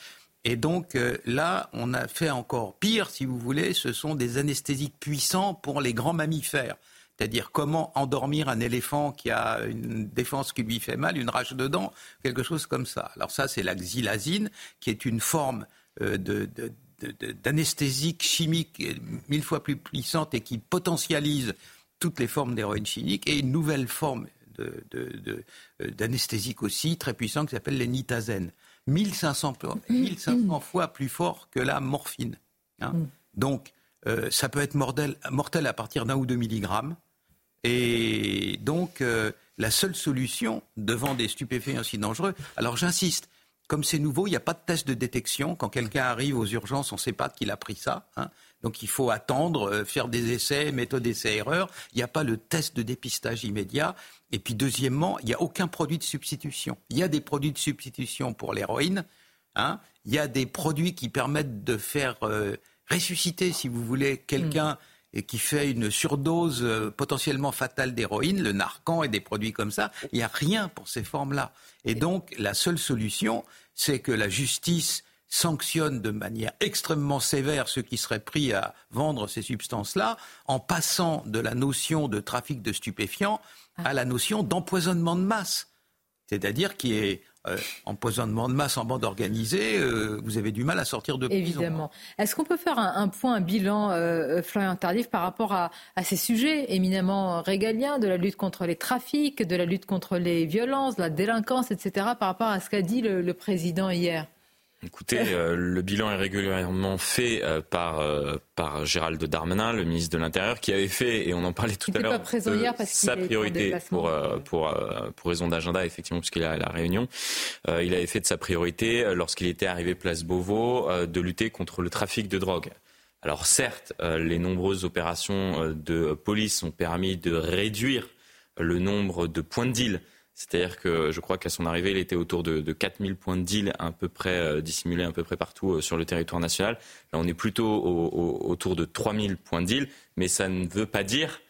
Et donc euh, là, on a fait encore pire, si vous voulez, ce sont des anesthésiques puissants pour les grands mammifères. C'est-à-dire comment endormir un éléphant qui a une défense qui lui fait mal, une rage de dents, quelque chose comme ça. Alors ça, c'est la xylazine, qui est une forme euh, d'anesthésique chimique mille fois plus puissante et qui potentialise toutes les formes d'héroïne chimique, et une nouvelle forme euh, d'anesthésique aussi très puissante qui s'appelle les nitazènes. 1500, 1500 fois plus fort que la morphine. Hein. Mm. Donc, euh, ça peut être mortel, mortel à partir d'un ou deux milligrammes. Et donc, euh, la seule solution devant des stupéfiants aussi dangereux, alors j'insiste, comme c'est nouveau, il n'y a pas de test de détection. Quand quelqu'un arrive aux urgences, on ne sait pas qu'il a pris ça. Hein. Donc il faut attendre, euh, faire des essais, méthode essai-erreur. Il n'y a pas le test de dépistage immédiat. Et puis deuxièmement, il n'y a aucun produit de substitution. Il y a des produits de substitution pour l'héroïne. Hein. Il y a des produits qui permettent de faire euh, ressusciter, si vous voulez, quelqu'un... Mm et qui fait une surdose euh, potentiellement fatale d'héroïne, le narcan et des produits comme ça, il n'y a rien pour ces formes-là. Et donc, la seule solution, c'est que la justice sanctionne de manière extrêmement sévère ceux qui seraient pris à vendre ces substances-là, en passant de la notion de trafic de stupéfiants à la notion d'empoisonnement de masse. C'est-à-dire qui est euh, empoisonnement de masse en bande organisée, euh, vous avez du mal à sortir de prison. Évidemment. Est-ce qu'on peut faire un, point, un bilan, euh, Florian Tardif, par rapport à, ces sujets éminemment régaliens, de la lutte contre les trafics, de la lutte contre les violences, la délinquance, etc., par rapport à ce qu'a dit le président hier? Écoutez, euh, le bilan est régulièrement fait euh, par, euh, par Gérald Darmanin, le ministre de l'Intérieur, qui avait fait, et on en parlait tout à l'heure, sa priorité pour, pour, pour raison d'agenda, effectivement, puisqu'il est à la Réunion. il avait fait de sa priorité, lorsqu'il était arrivé place Beauvau, de lutter contre le trafic de drogue. Alors certes, les nombreuses opérations de police ont permis de réduire le nombre de points de deal c'est-à-dire que je crois qu'à son arrivée, il était autour de, de 4000 points de deal à peu près euh, dissimulés à peu près partout euh, sur le territoire national. Là, on est plutôt autour de 3000 points de deal, mais ça ne veut pas dire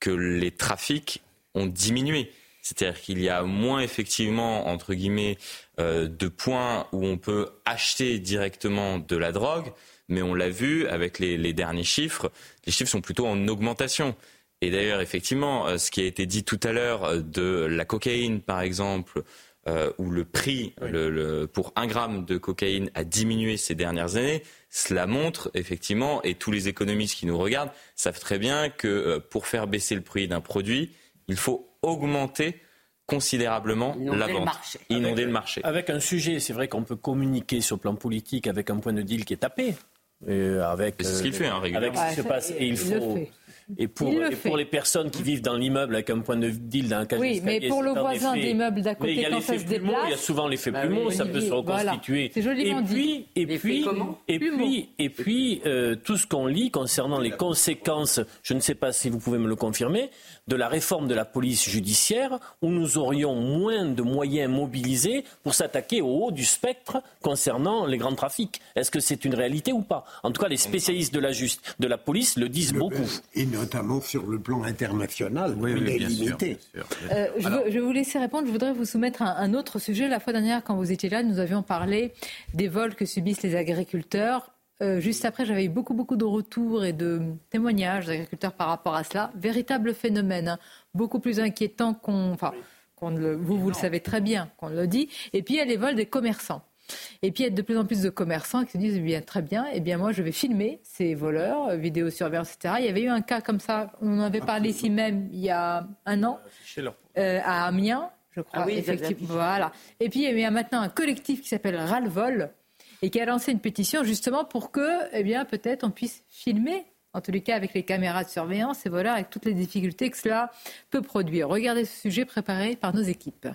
que les trafics ont diminué. C'est-à-dire qu'il y a moins effectivement, entre guillemets, euh, de points où on peut acheter directement de la drogue, mais on l'a vu avec les derniers chiffres, les chiffres sont plutôt en augmentation. Et d'ailleurs, effectivement, euh, ce qui a été dit tout à l'heure euh, de la cocaïne, par exemple, euh, où le prix le, pour un gramme de cocaïne a diminué ces dernières années, cela montre effectivement, et tous les économistes qui nous regardent savent très bien que pour faire baisser le prix d'un produit, il faut augmenter considérablement la vente, inonder le marché. Avec un sujet, c'est vrai qu'on peut communiquer sur le plan politique avec un point de deal qui est tapé. avec, c'est ce qu'il fait, hein, régulièrement. Avec ce qui se passe. Et il faut, et pour, pour les personnes qui vivent dans l'immeuble avec un point de deal d'un cas Oui, mais pour le voisin d'immeuble d'à côté, quand ça se déplace... Il y a souvent l'effet bah plumeau, ça peut se reconstituer. C'est joliment et puis, dit. Et puis, et puis, et puis, euh, tout ce qu'on lit concernant les conséquences, je ne sais pas si vous pouvez me le confirmer, de la réforme de la police judiciaire, où nous aurions moins de moyens mobilisés pour s'attaquer au haut du spectre concernant les grands trafics. Est-ce que c'est une réalité ou pas? En tout cas, les spécialistes de la, juste, de la police le disent beaucoup notamment sur le plan international, oui, il est limité. Euh, je, vais vous laisser répondre. Je voudrais vous soumettre un, un, autre sujet. La fois dernière, quand vous étiez là, nous avions parlé des vols que subissent les agriculteurs. Euh, juste après, j'avais eu beaucoup, beaucoup de retours et de témoignages d'agriculteurs par rapport à cela. Véritable phénomène, hein. beaucoup plus inquiétant qu'on. Enfin, vous, vous le savez très bien qu'on le dit. Et puis, il y a les vols des commerçants. Et puis il y a de plus en plus de commerçants qui se disent eh bien très bien, eh bien moi je vais filmer ces voleurs, euh, vidéosurveillance, etc. Il y avait eu un cas comme ça, on en avait parlé ici même il y a un an, euh, à Amiens, je crois. Ah oui, effectivement. Voilà. Et puis il y a maintenant un collectif qui s'appelle Ralvol et qui a lancé une pétition justement pour que, eh bien peut-être on puisse filmer en tous les cas avec les caméras de surveillance ces voleurs avec toutes les difficultés que cela peut produire. Regardez ce sujet préparé par nos équipes.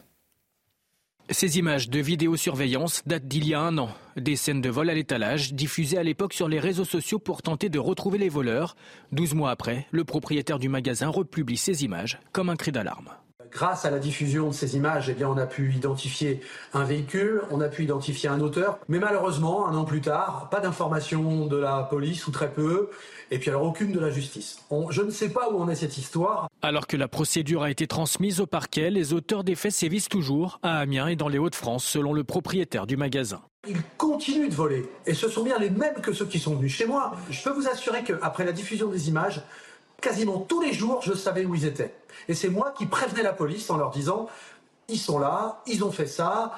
Ces images de vidéosurveillance datent d'il y a un an. Des scènes de vol à l'étalage diffusées à l'époque sur les réseaux sociaux pour tenter de retrouver les voleurs. Douze mois après, le propriétaire du magasin republie ces images comme un cri d'alarme. Grâce à la diffusion de ces images, eh on a pu identifier un véhicule, on a pu identifier un auteur, mais malheureusement, un an plus tard, pas d'informations de la police ou très peu, et puis alors aucune de la justice. je ne sais pas où en est cette histoire. Alors que la procédure a été transmise au parquet, les auteurs des faits sévissent toujours à Amiens et dans les Hauts-de-France, selon le propriétaire du magasin. Ils continuent de voler, et ce sont bien les mêmes que ceux qui sont venus chez moi. Je peux vous assurer qu'après la diffusion des images, quasiment tous les jours, je savais où ils étaient. Et c'est moi qui prévenais la police en leur disant, ils sont là, ils ont fait ça.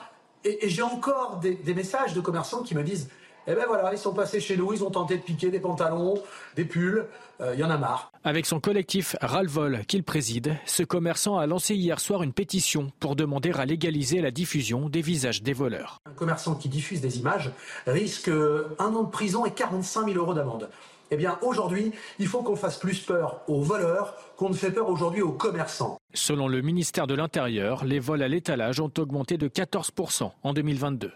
Et, j'ai encore des, messages de commerçants qui me disent, eh ben voilà, ils sont passés chez nous, ils ont tenté de piquer des pantalons, des pulls, euh, il y en a marre. Avec son collectif Ralvol qu'il préside, ce commerçant a lancé hier soir une pétition pour demander à légaliser la diffusion des visages des voleurs. Un commerçant qui diffuse des images risque un an de prison et 45 000 euros d'amende. Eh bien, aujourd'hui, il faut qu'on fasse plus peur aux voleurs qu'on ne fait peur aujourd'hui aux commerçants. Selon le ministère de l'Intérieur, les vols à l'étalage ont augmenté de 14% en 2022.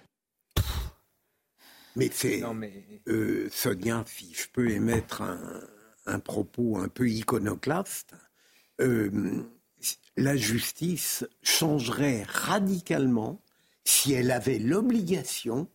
Mais c'est. Euh, Sonia, si je peux émettre un, propos un peu iconoclaste, euh, la justice changerait radicalement si elle avait l'obligation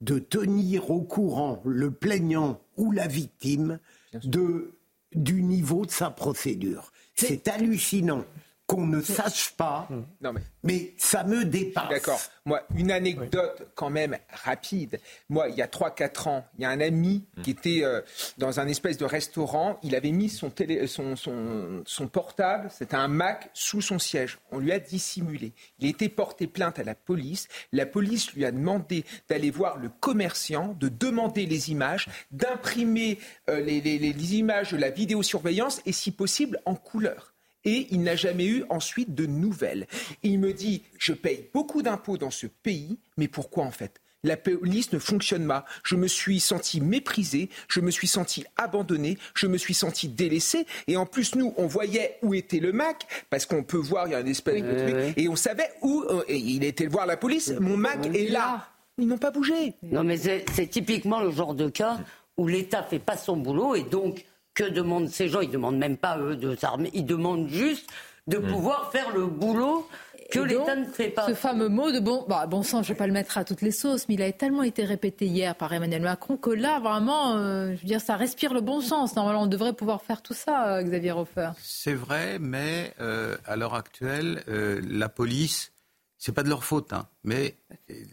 de tenir au courant le plaignant ou la victime de, du niveau de sa procédure. C'est hallucinant qu'on ne sache pas, non mais... mais ça me dépasse. D'accord. Moi, une anecdote quand même rapide. Moi, il y a 3-4 ans, il y a un ami qui était euh, dans un espèce de restaurant. Il avait mis son, télé, son, son, son portable, c'était un Mac, sous son siège. On lui a dissimulé. Il a été porté plainte à la police. La police lui a demandé d'aller voir le commerciant, de demander les images, d'imprimer euh, les, les, les images de la vidéosurveillance et si possible en couleur et il n'a jamais eu ensuite de nouvelles. Il me dit, je paye beaucoup d'impôts dans ce pays, mais pourquoi en fait? La police ne fonctionne pas. Je me suis senti méprisé, je me suis senti abandonné, je me suis senti délaissé. Et en plus, nous, on voyait où était le Mac, parce qu'on peut voir, il y a un espèce de truc, et on savait où. euh, et il était voir la police. Mon Mac est là. Ils n'ont pas bougé. Non, mais c'est c'est typiquement le genre de cas où l'État fait pas son boulot et donc que demandent ces gens Ils demandent même pas eux de s'armer, ils demandent juste de pouvoir faire le boulot que l'État ne fait pas. Ce fameux mot de bon, bah, bon sang, je ne vais pas le mettre à toutes les sauces, mais il a tellement été répété hier par Emmanuel Macron que là, vraiment, euh, je veux dire, ça respire le bon sens. Normalement, on devrait pouvoir faire tout ça, euh, Xavier Hofer. C'est vrai, mais euh, à l'heure actuelle, euh, la police, c'est pas de leur faute, hein, mais les,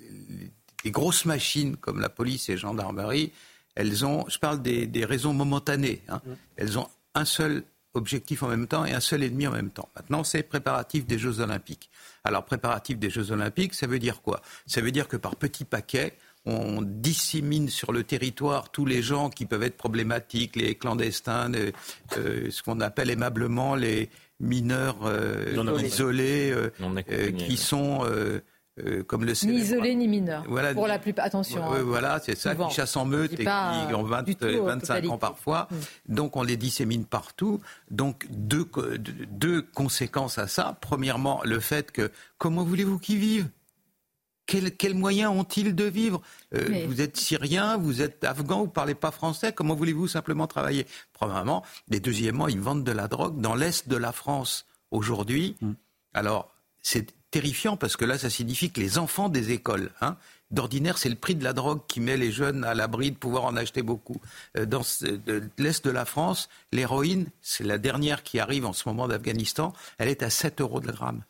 les grosses machines comme la police et la gendarmerie, elles ont, je parle des, des raisons momentanées, hein, elles ont un seul objectif en même temps et un seul ennemi en même temps. Maintenant, c'est préparatif des Jeux Olympiques. Alors, préparatif des Jeux Olympiques, ça veut dire quoi? Ça veut dire que par petits paquets, on dissémine sur le territoire tous les gens qui peuvent être problématiques, les clandestins, les- euh, ce qu'on appelle aimablement les mineurs euh, isolés, euh, euh, qui sont, euh, euh, comme le Ni isolé ni mineur. Voilà. Pour la plupart, attention. Ouais, hein. voilà, c'est ça, qui chassent en meute et qui ont 20, du tout, euh, en 25 totalité. ans parfois. Donc on les dissémine partout. Donc deux, deux- conséquences à ça. Premièrement, le fait que comment voulez-vous qu'ils vivent? Quels, quels moyens ont-ils de vivre? Euh, Mais- Vous êtes syrien, vous êtes afghan, vous parlez pas français, comment voulez-vous simplement travailler? Premièrement. Et deuxièmement, ils vendent de la drogue dans l'est de la France aujourd'hui. Alors, c'est terrifiant parce que là, ça signifie que les enfants des écoles, hein, d'ordinaire, c'est le prix de la drogue qui met les jeunes à l'abri de pouvoir en acheter beaucoup. Euh, Dans de l'est de la France, l'héroïne, c'est la dernière qui arrive en ce moment d'Afghanistan, elle est à 7 euros le gramme.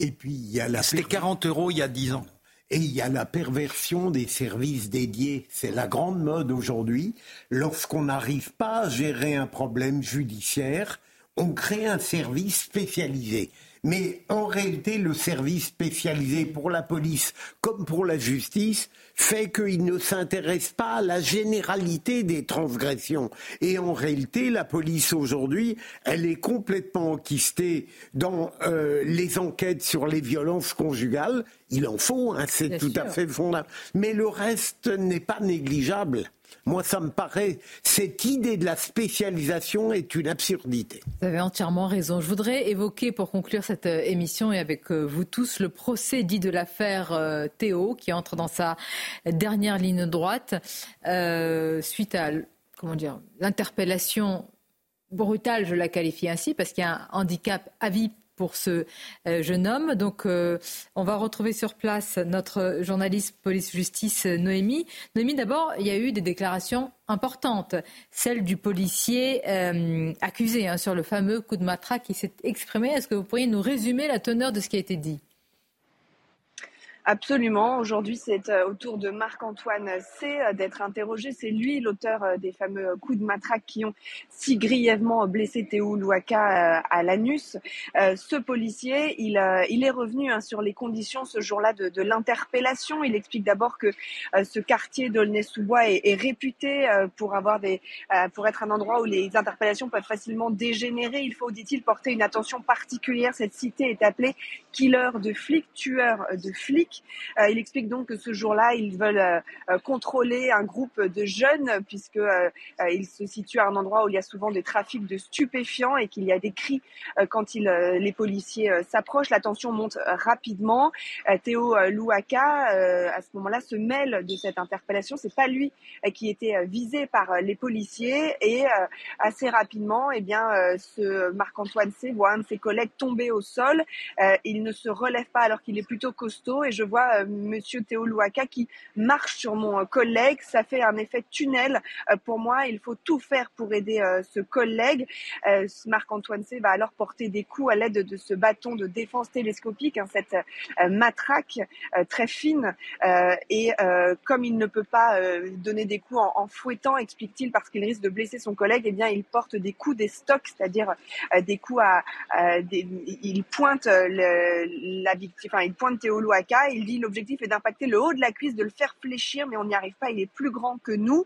Et puis il y a la C'était 40 euros il y a 10 ans. Et il y a la perversion des services dédiés. C'est la grande mode aujourd'hui. Lorsqu'on n'arrive pas à gérer un problème judiciaire, on crée un service spécialisé. Mais en réalité, le service spécialisé pour la police comme pour la justice fait qu'il ne s'intéresse pas à la généralité des transgressions. Et en réalité, la police aujourd'hui, elle est complètement enquistée dans euh, les enquêtes sur les violences conjugales. Il en faut, hein, c'est tout à fait fondamental. Mais le reste n'est pas négligeable. Moi, ça me paraît, cette idée de la spécialisation est une absurdité. Vous avez entièrement raison. Je voudrais évoquer, pour conclure cette euh, émission et avec euh, vous tous, le procès dit de l'affaire euh, Théo, qui entre dans sa dernière ligne droite, suite à l'interpellation brutale, je la qualifie ainsi, parce qu'il y a un handicap à vie pour ce euh, jeune homme. Donc, euh, on va retrouver sur place notre journaliste police-justice Noémie. Noémie, d'abord, il y a eu des déclarations importantes. Celle du policier euh, accusé hein, sur le fameux coup de matraque qui s'est exprimé. Est-ce que vous pourriez nous résumer la teneur de ce qui a été dit? Absolument. Aujourd'hui, c'est euh, au tour de Marc-Antoine C euh, d'être interrogé. C'est lui l'auteur euh, des fameux coups de matraque qui ont si grièvement blessé Théo Louaka à l'anus. Ce policier, il, est revenu hein, sur les conditions ce jour-là de, l'interpellation. Il explique d'abord que ce quartier d'Aulnay-sous-Bois est, réputé pour avoir des, pour être un endroit où les interpellations peuvent facilement dégénérer. Il faut, dit-il, porter une attention particulière. Cette cité est appelée killer de flics, tueur de flics. Euh, il explique donc que ce jour-là, ils veulent euh, euh, contrôler un groupe de jeunes puisque euh, euh, il se situe à un endroit où il y a souvent des trafics de stupéfiants et qu'il y a des cris quand les policiers s'approchent. La tension monte rapidement. Théo Louaka, à ce moment-là, se mêle de cette interpellation. C'est pas lui qui était visé par les policiers et assez rapidement, eh bien, ce Marc-Antoine C voit un de ses collègues tomber au sol. Il ne se relève pas alors qu'il est plutôt costaud et je vois Monsieur Théo Louaka qui marche sur mon collègue. Ça fait un effet tunnel pour moi. Il faut tout faire pour aider ce collègue. Marc-Antoine C va alors porter des coups à l'aide de ce bâton de défense télescopique, hein, cette matraque très fine. et comme il ne peut pas donner des coups en, fouettant, explique-t-il, parce qu'il risque de blesser son collègue, eh bien, il porte des coups des stocks, c'est-à-dire des coups à, il pointe la victime, enfin, il pointe Théo Louaka. Il dit l'objectif est d'impacter le haut de la cuisse, de le faire fléchir, mais on n'y arrive pas. Il est plus grand que nous.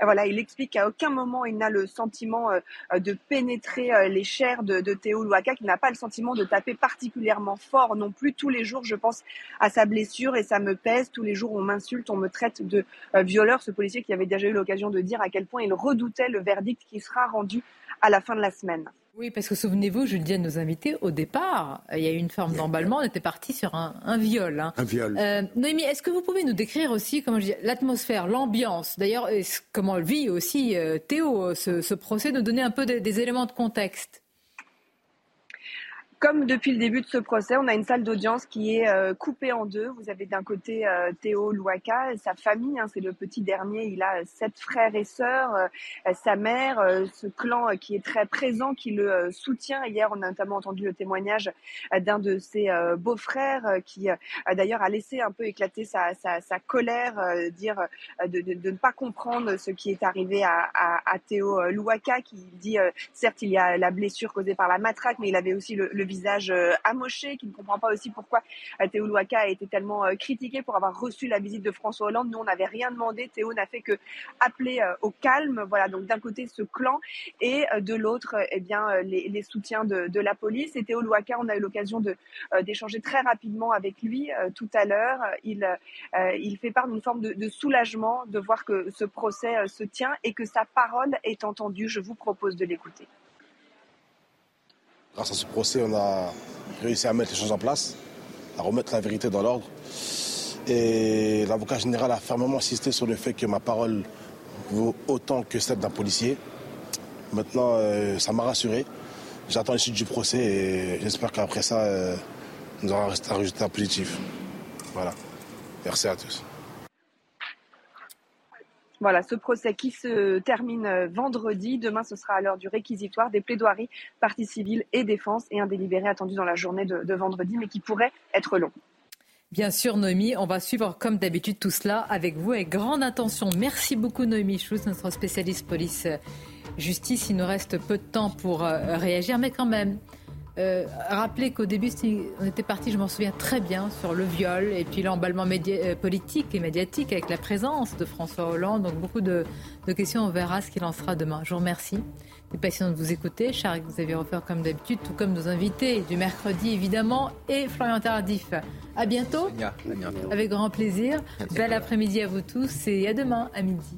voilà, il explique qu'à aucun moment il n'a le sentiment de pénétrer les chairs de, de Théo Louaka, qu'il n'a pas le sentiment de taper particulièrement fort non plus. Tous les jours, je pense à sa blessure et ça me pèse. Tous les jours, on m'insulte, on me traite de violeur. Ce policier qui avait déjà eu l'occasion de dire à quel point il redoutait le verdict qui sera rendu à la fin de la semaine. Oui, parce que souvenez-vous, je le dis à nos invités, au départ, il y a eu une forme d'emballement, on était parti sur un, un viol. Hein. Un viol. Euh, Noémie, est-ce que vous pouvez nous décrire aussi, comment je dis, l'atmosphère, l'ambiance, d'ailleurs, comment vit aussi euh, Théo ce, ce, procès, nous donner un peu des éléments de contexte comme depuis le début de ce procès, on a une salle d'audience qui est euh, coupée en deux. Vous avez d'un côté euh, Théo Louaka, sa famille, hein, c'est le petit dernier, il a sept frères et sœurs, euh, sa mère, ce clan qui est très présent, qui le soutient. Hier, on a notamment entendu le témoignage d'un de ses beaux-frères qui d'ailleurs a laissé un peu éclater sa, sa, sa colère, dire de, de, de, ne pas comprendre ce qui est arrivé à, à, à Théo Louaka, qui dit certes il y a la blessure causée par la matraque, mais il avait aussi le, le visage euh, amoché, qui ne comprend pas aussi pourquoi euh, Louaka a été tellement euh, critiqué pour avoir reçu la visite de François Hollande. Nous, on n'avait rien demandé. Théo n'a fait que appeler au calme. Voilà, donc d'un côté ce clan et de l'autre, eh bien, les, soutiens de, la police. Et Théo Louaka, on a eu l'occasion d'échanger très rapidement avec lui tout à l'heure. Il, fait part d'une forme de, soulagement de voir que ce procès se tient et que sa parole est entendue. Je vous propose de l'écouter. Grâce à ce procès, on a réussi à mettre les choses en place, à remettre la vérité dans l'ordre. Et l'avocat général a fermement insisté sur le fait que ma parole vaut autant que celle d'un policier. Maintenant, euh, ça m'a rassuré. J'attends l'issue du procès et j'espère qu'après ça, euh, nous aurons un résultat positif. Voilà. Merci à tous. Voilà, ce procès qui se termine vendredi. Demain, ce sera à l'heure du réquisitoire des plaidoiries, partie civile et défense, et un délibéré attendu dans la journée de, vendredi, mais qui pourrait être long. Bien sûr, Noémie, on va suivre comme d'habitude tout cela avec vous avec grande attention. Merci beaucoup, Noémie Schulz, notre spécialiste police-justice. Il nous reste peu de temps pour réagir, mais quand même, euh, rappeler qu'au début, on était parti, je m'en souviens très bien, sur le viol et puis l'emballement euh, politique et médiatique avec la présence de François Hollande. Donc beaucoup de, de questions, on verra ce qu'il en sera demain. Je vous remercie. Des patients de vous écouter. Charles, vous avez refaire comme d'habitude, tout comme nos invités du mercredi évidemment, et Florian Tardif. À bientôt. À bientôt. Avec grand plaisir. Bel après-midi à vous tous et à demain à midi.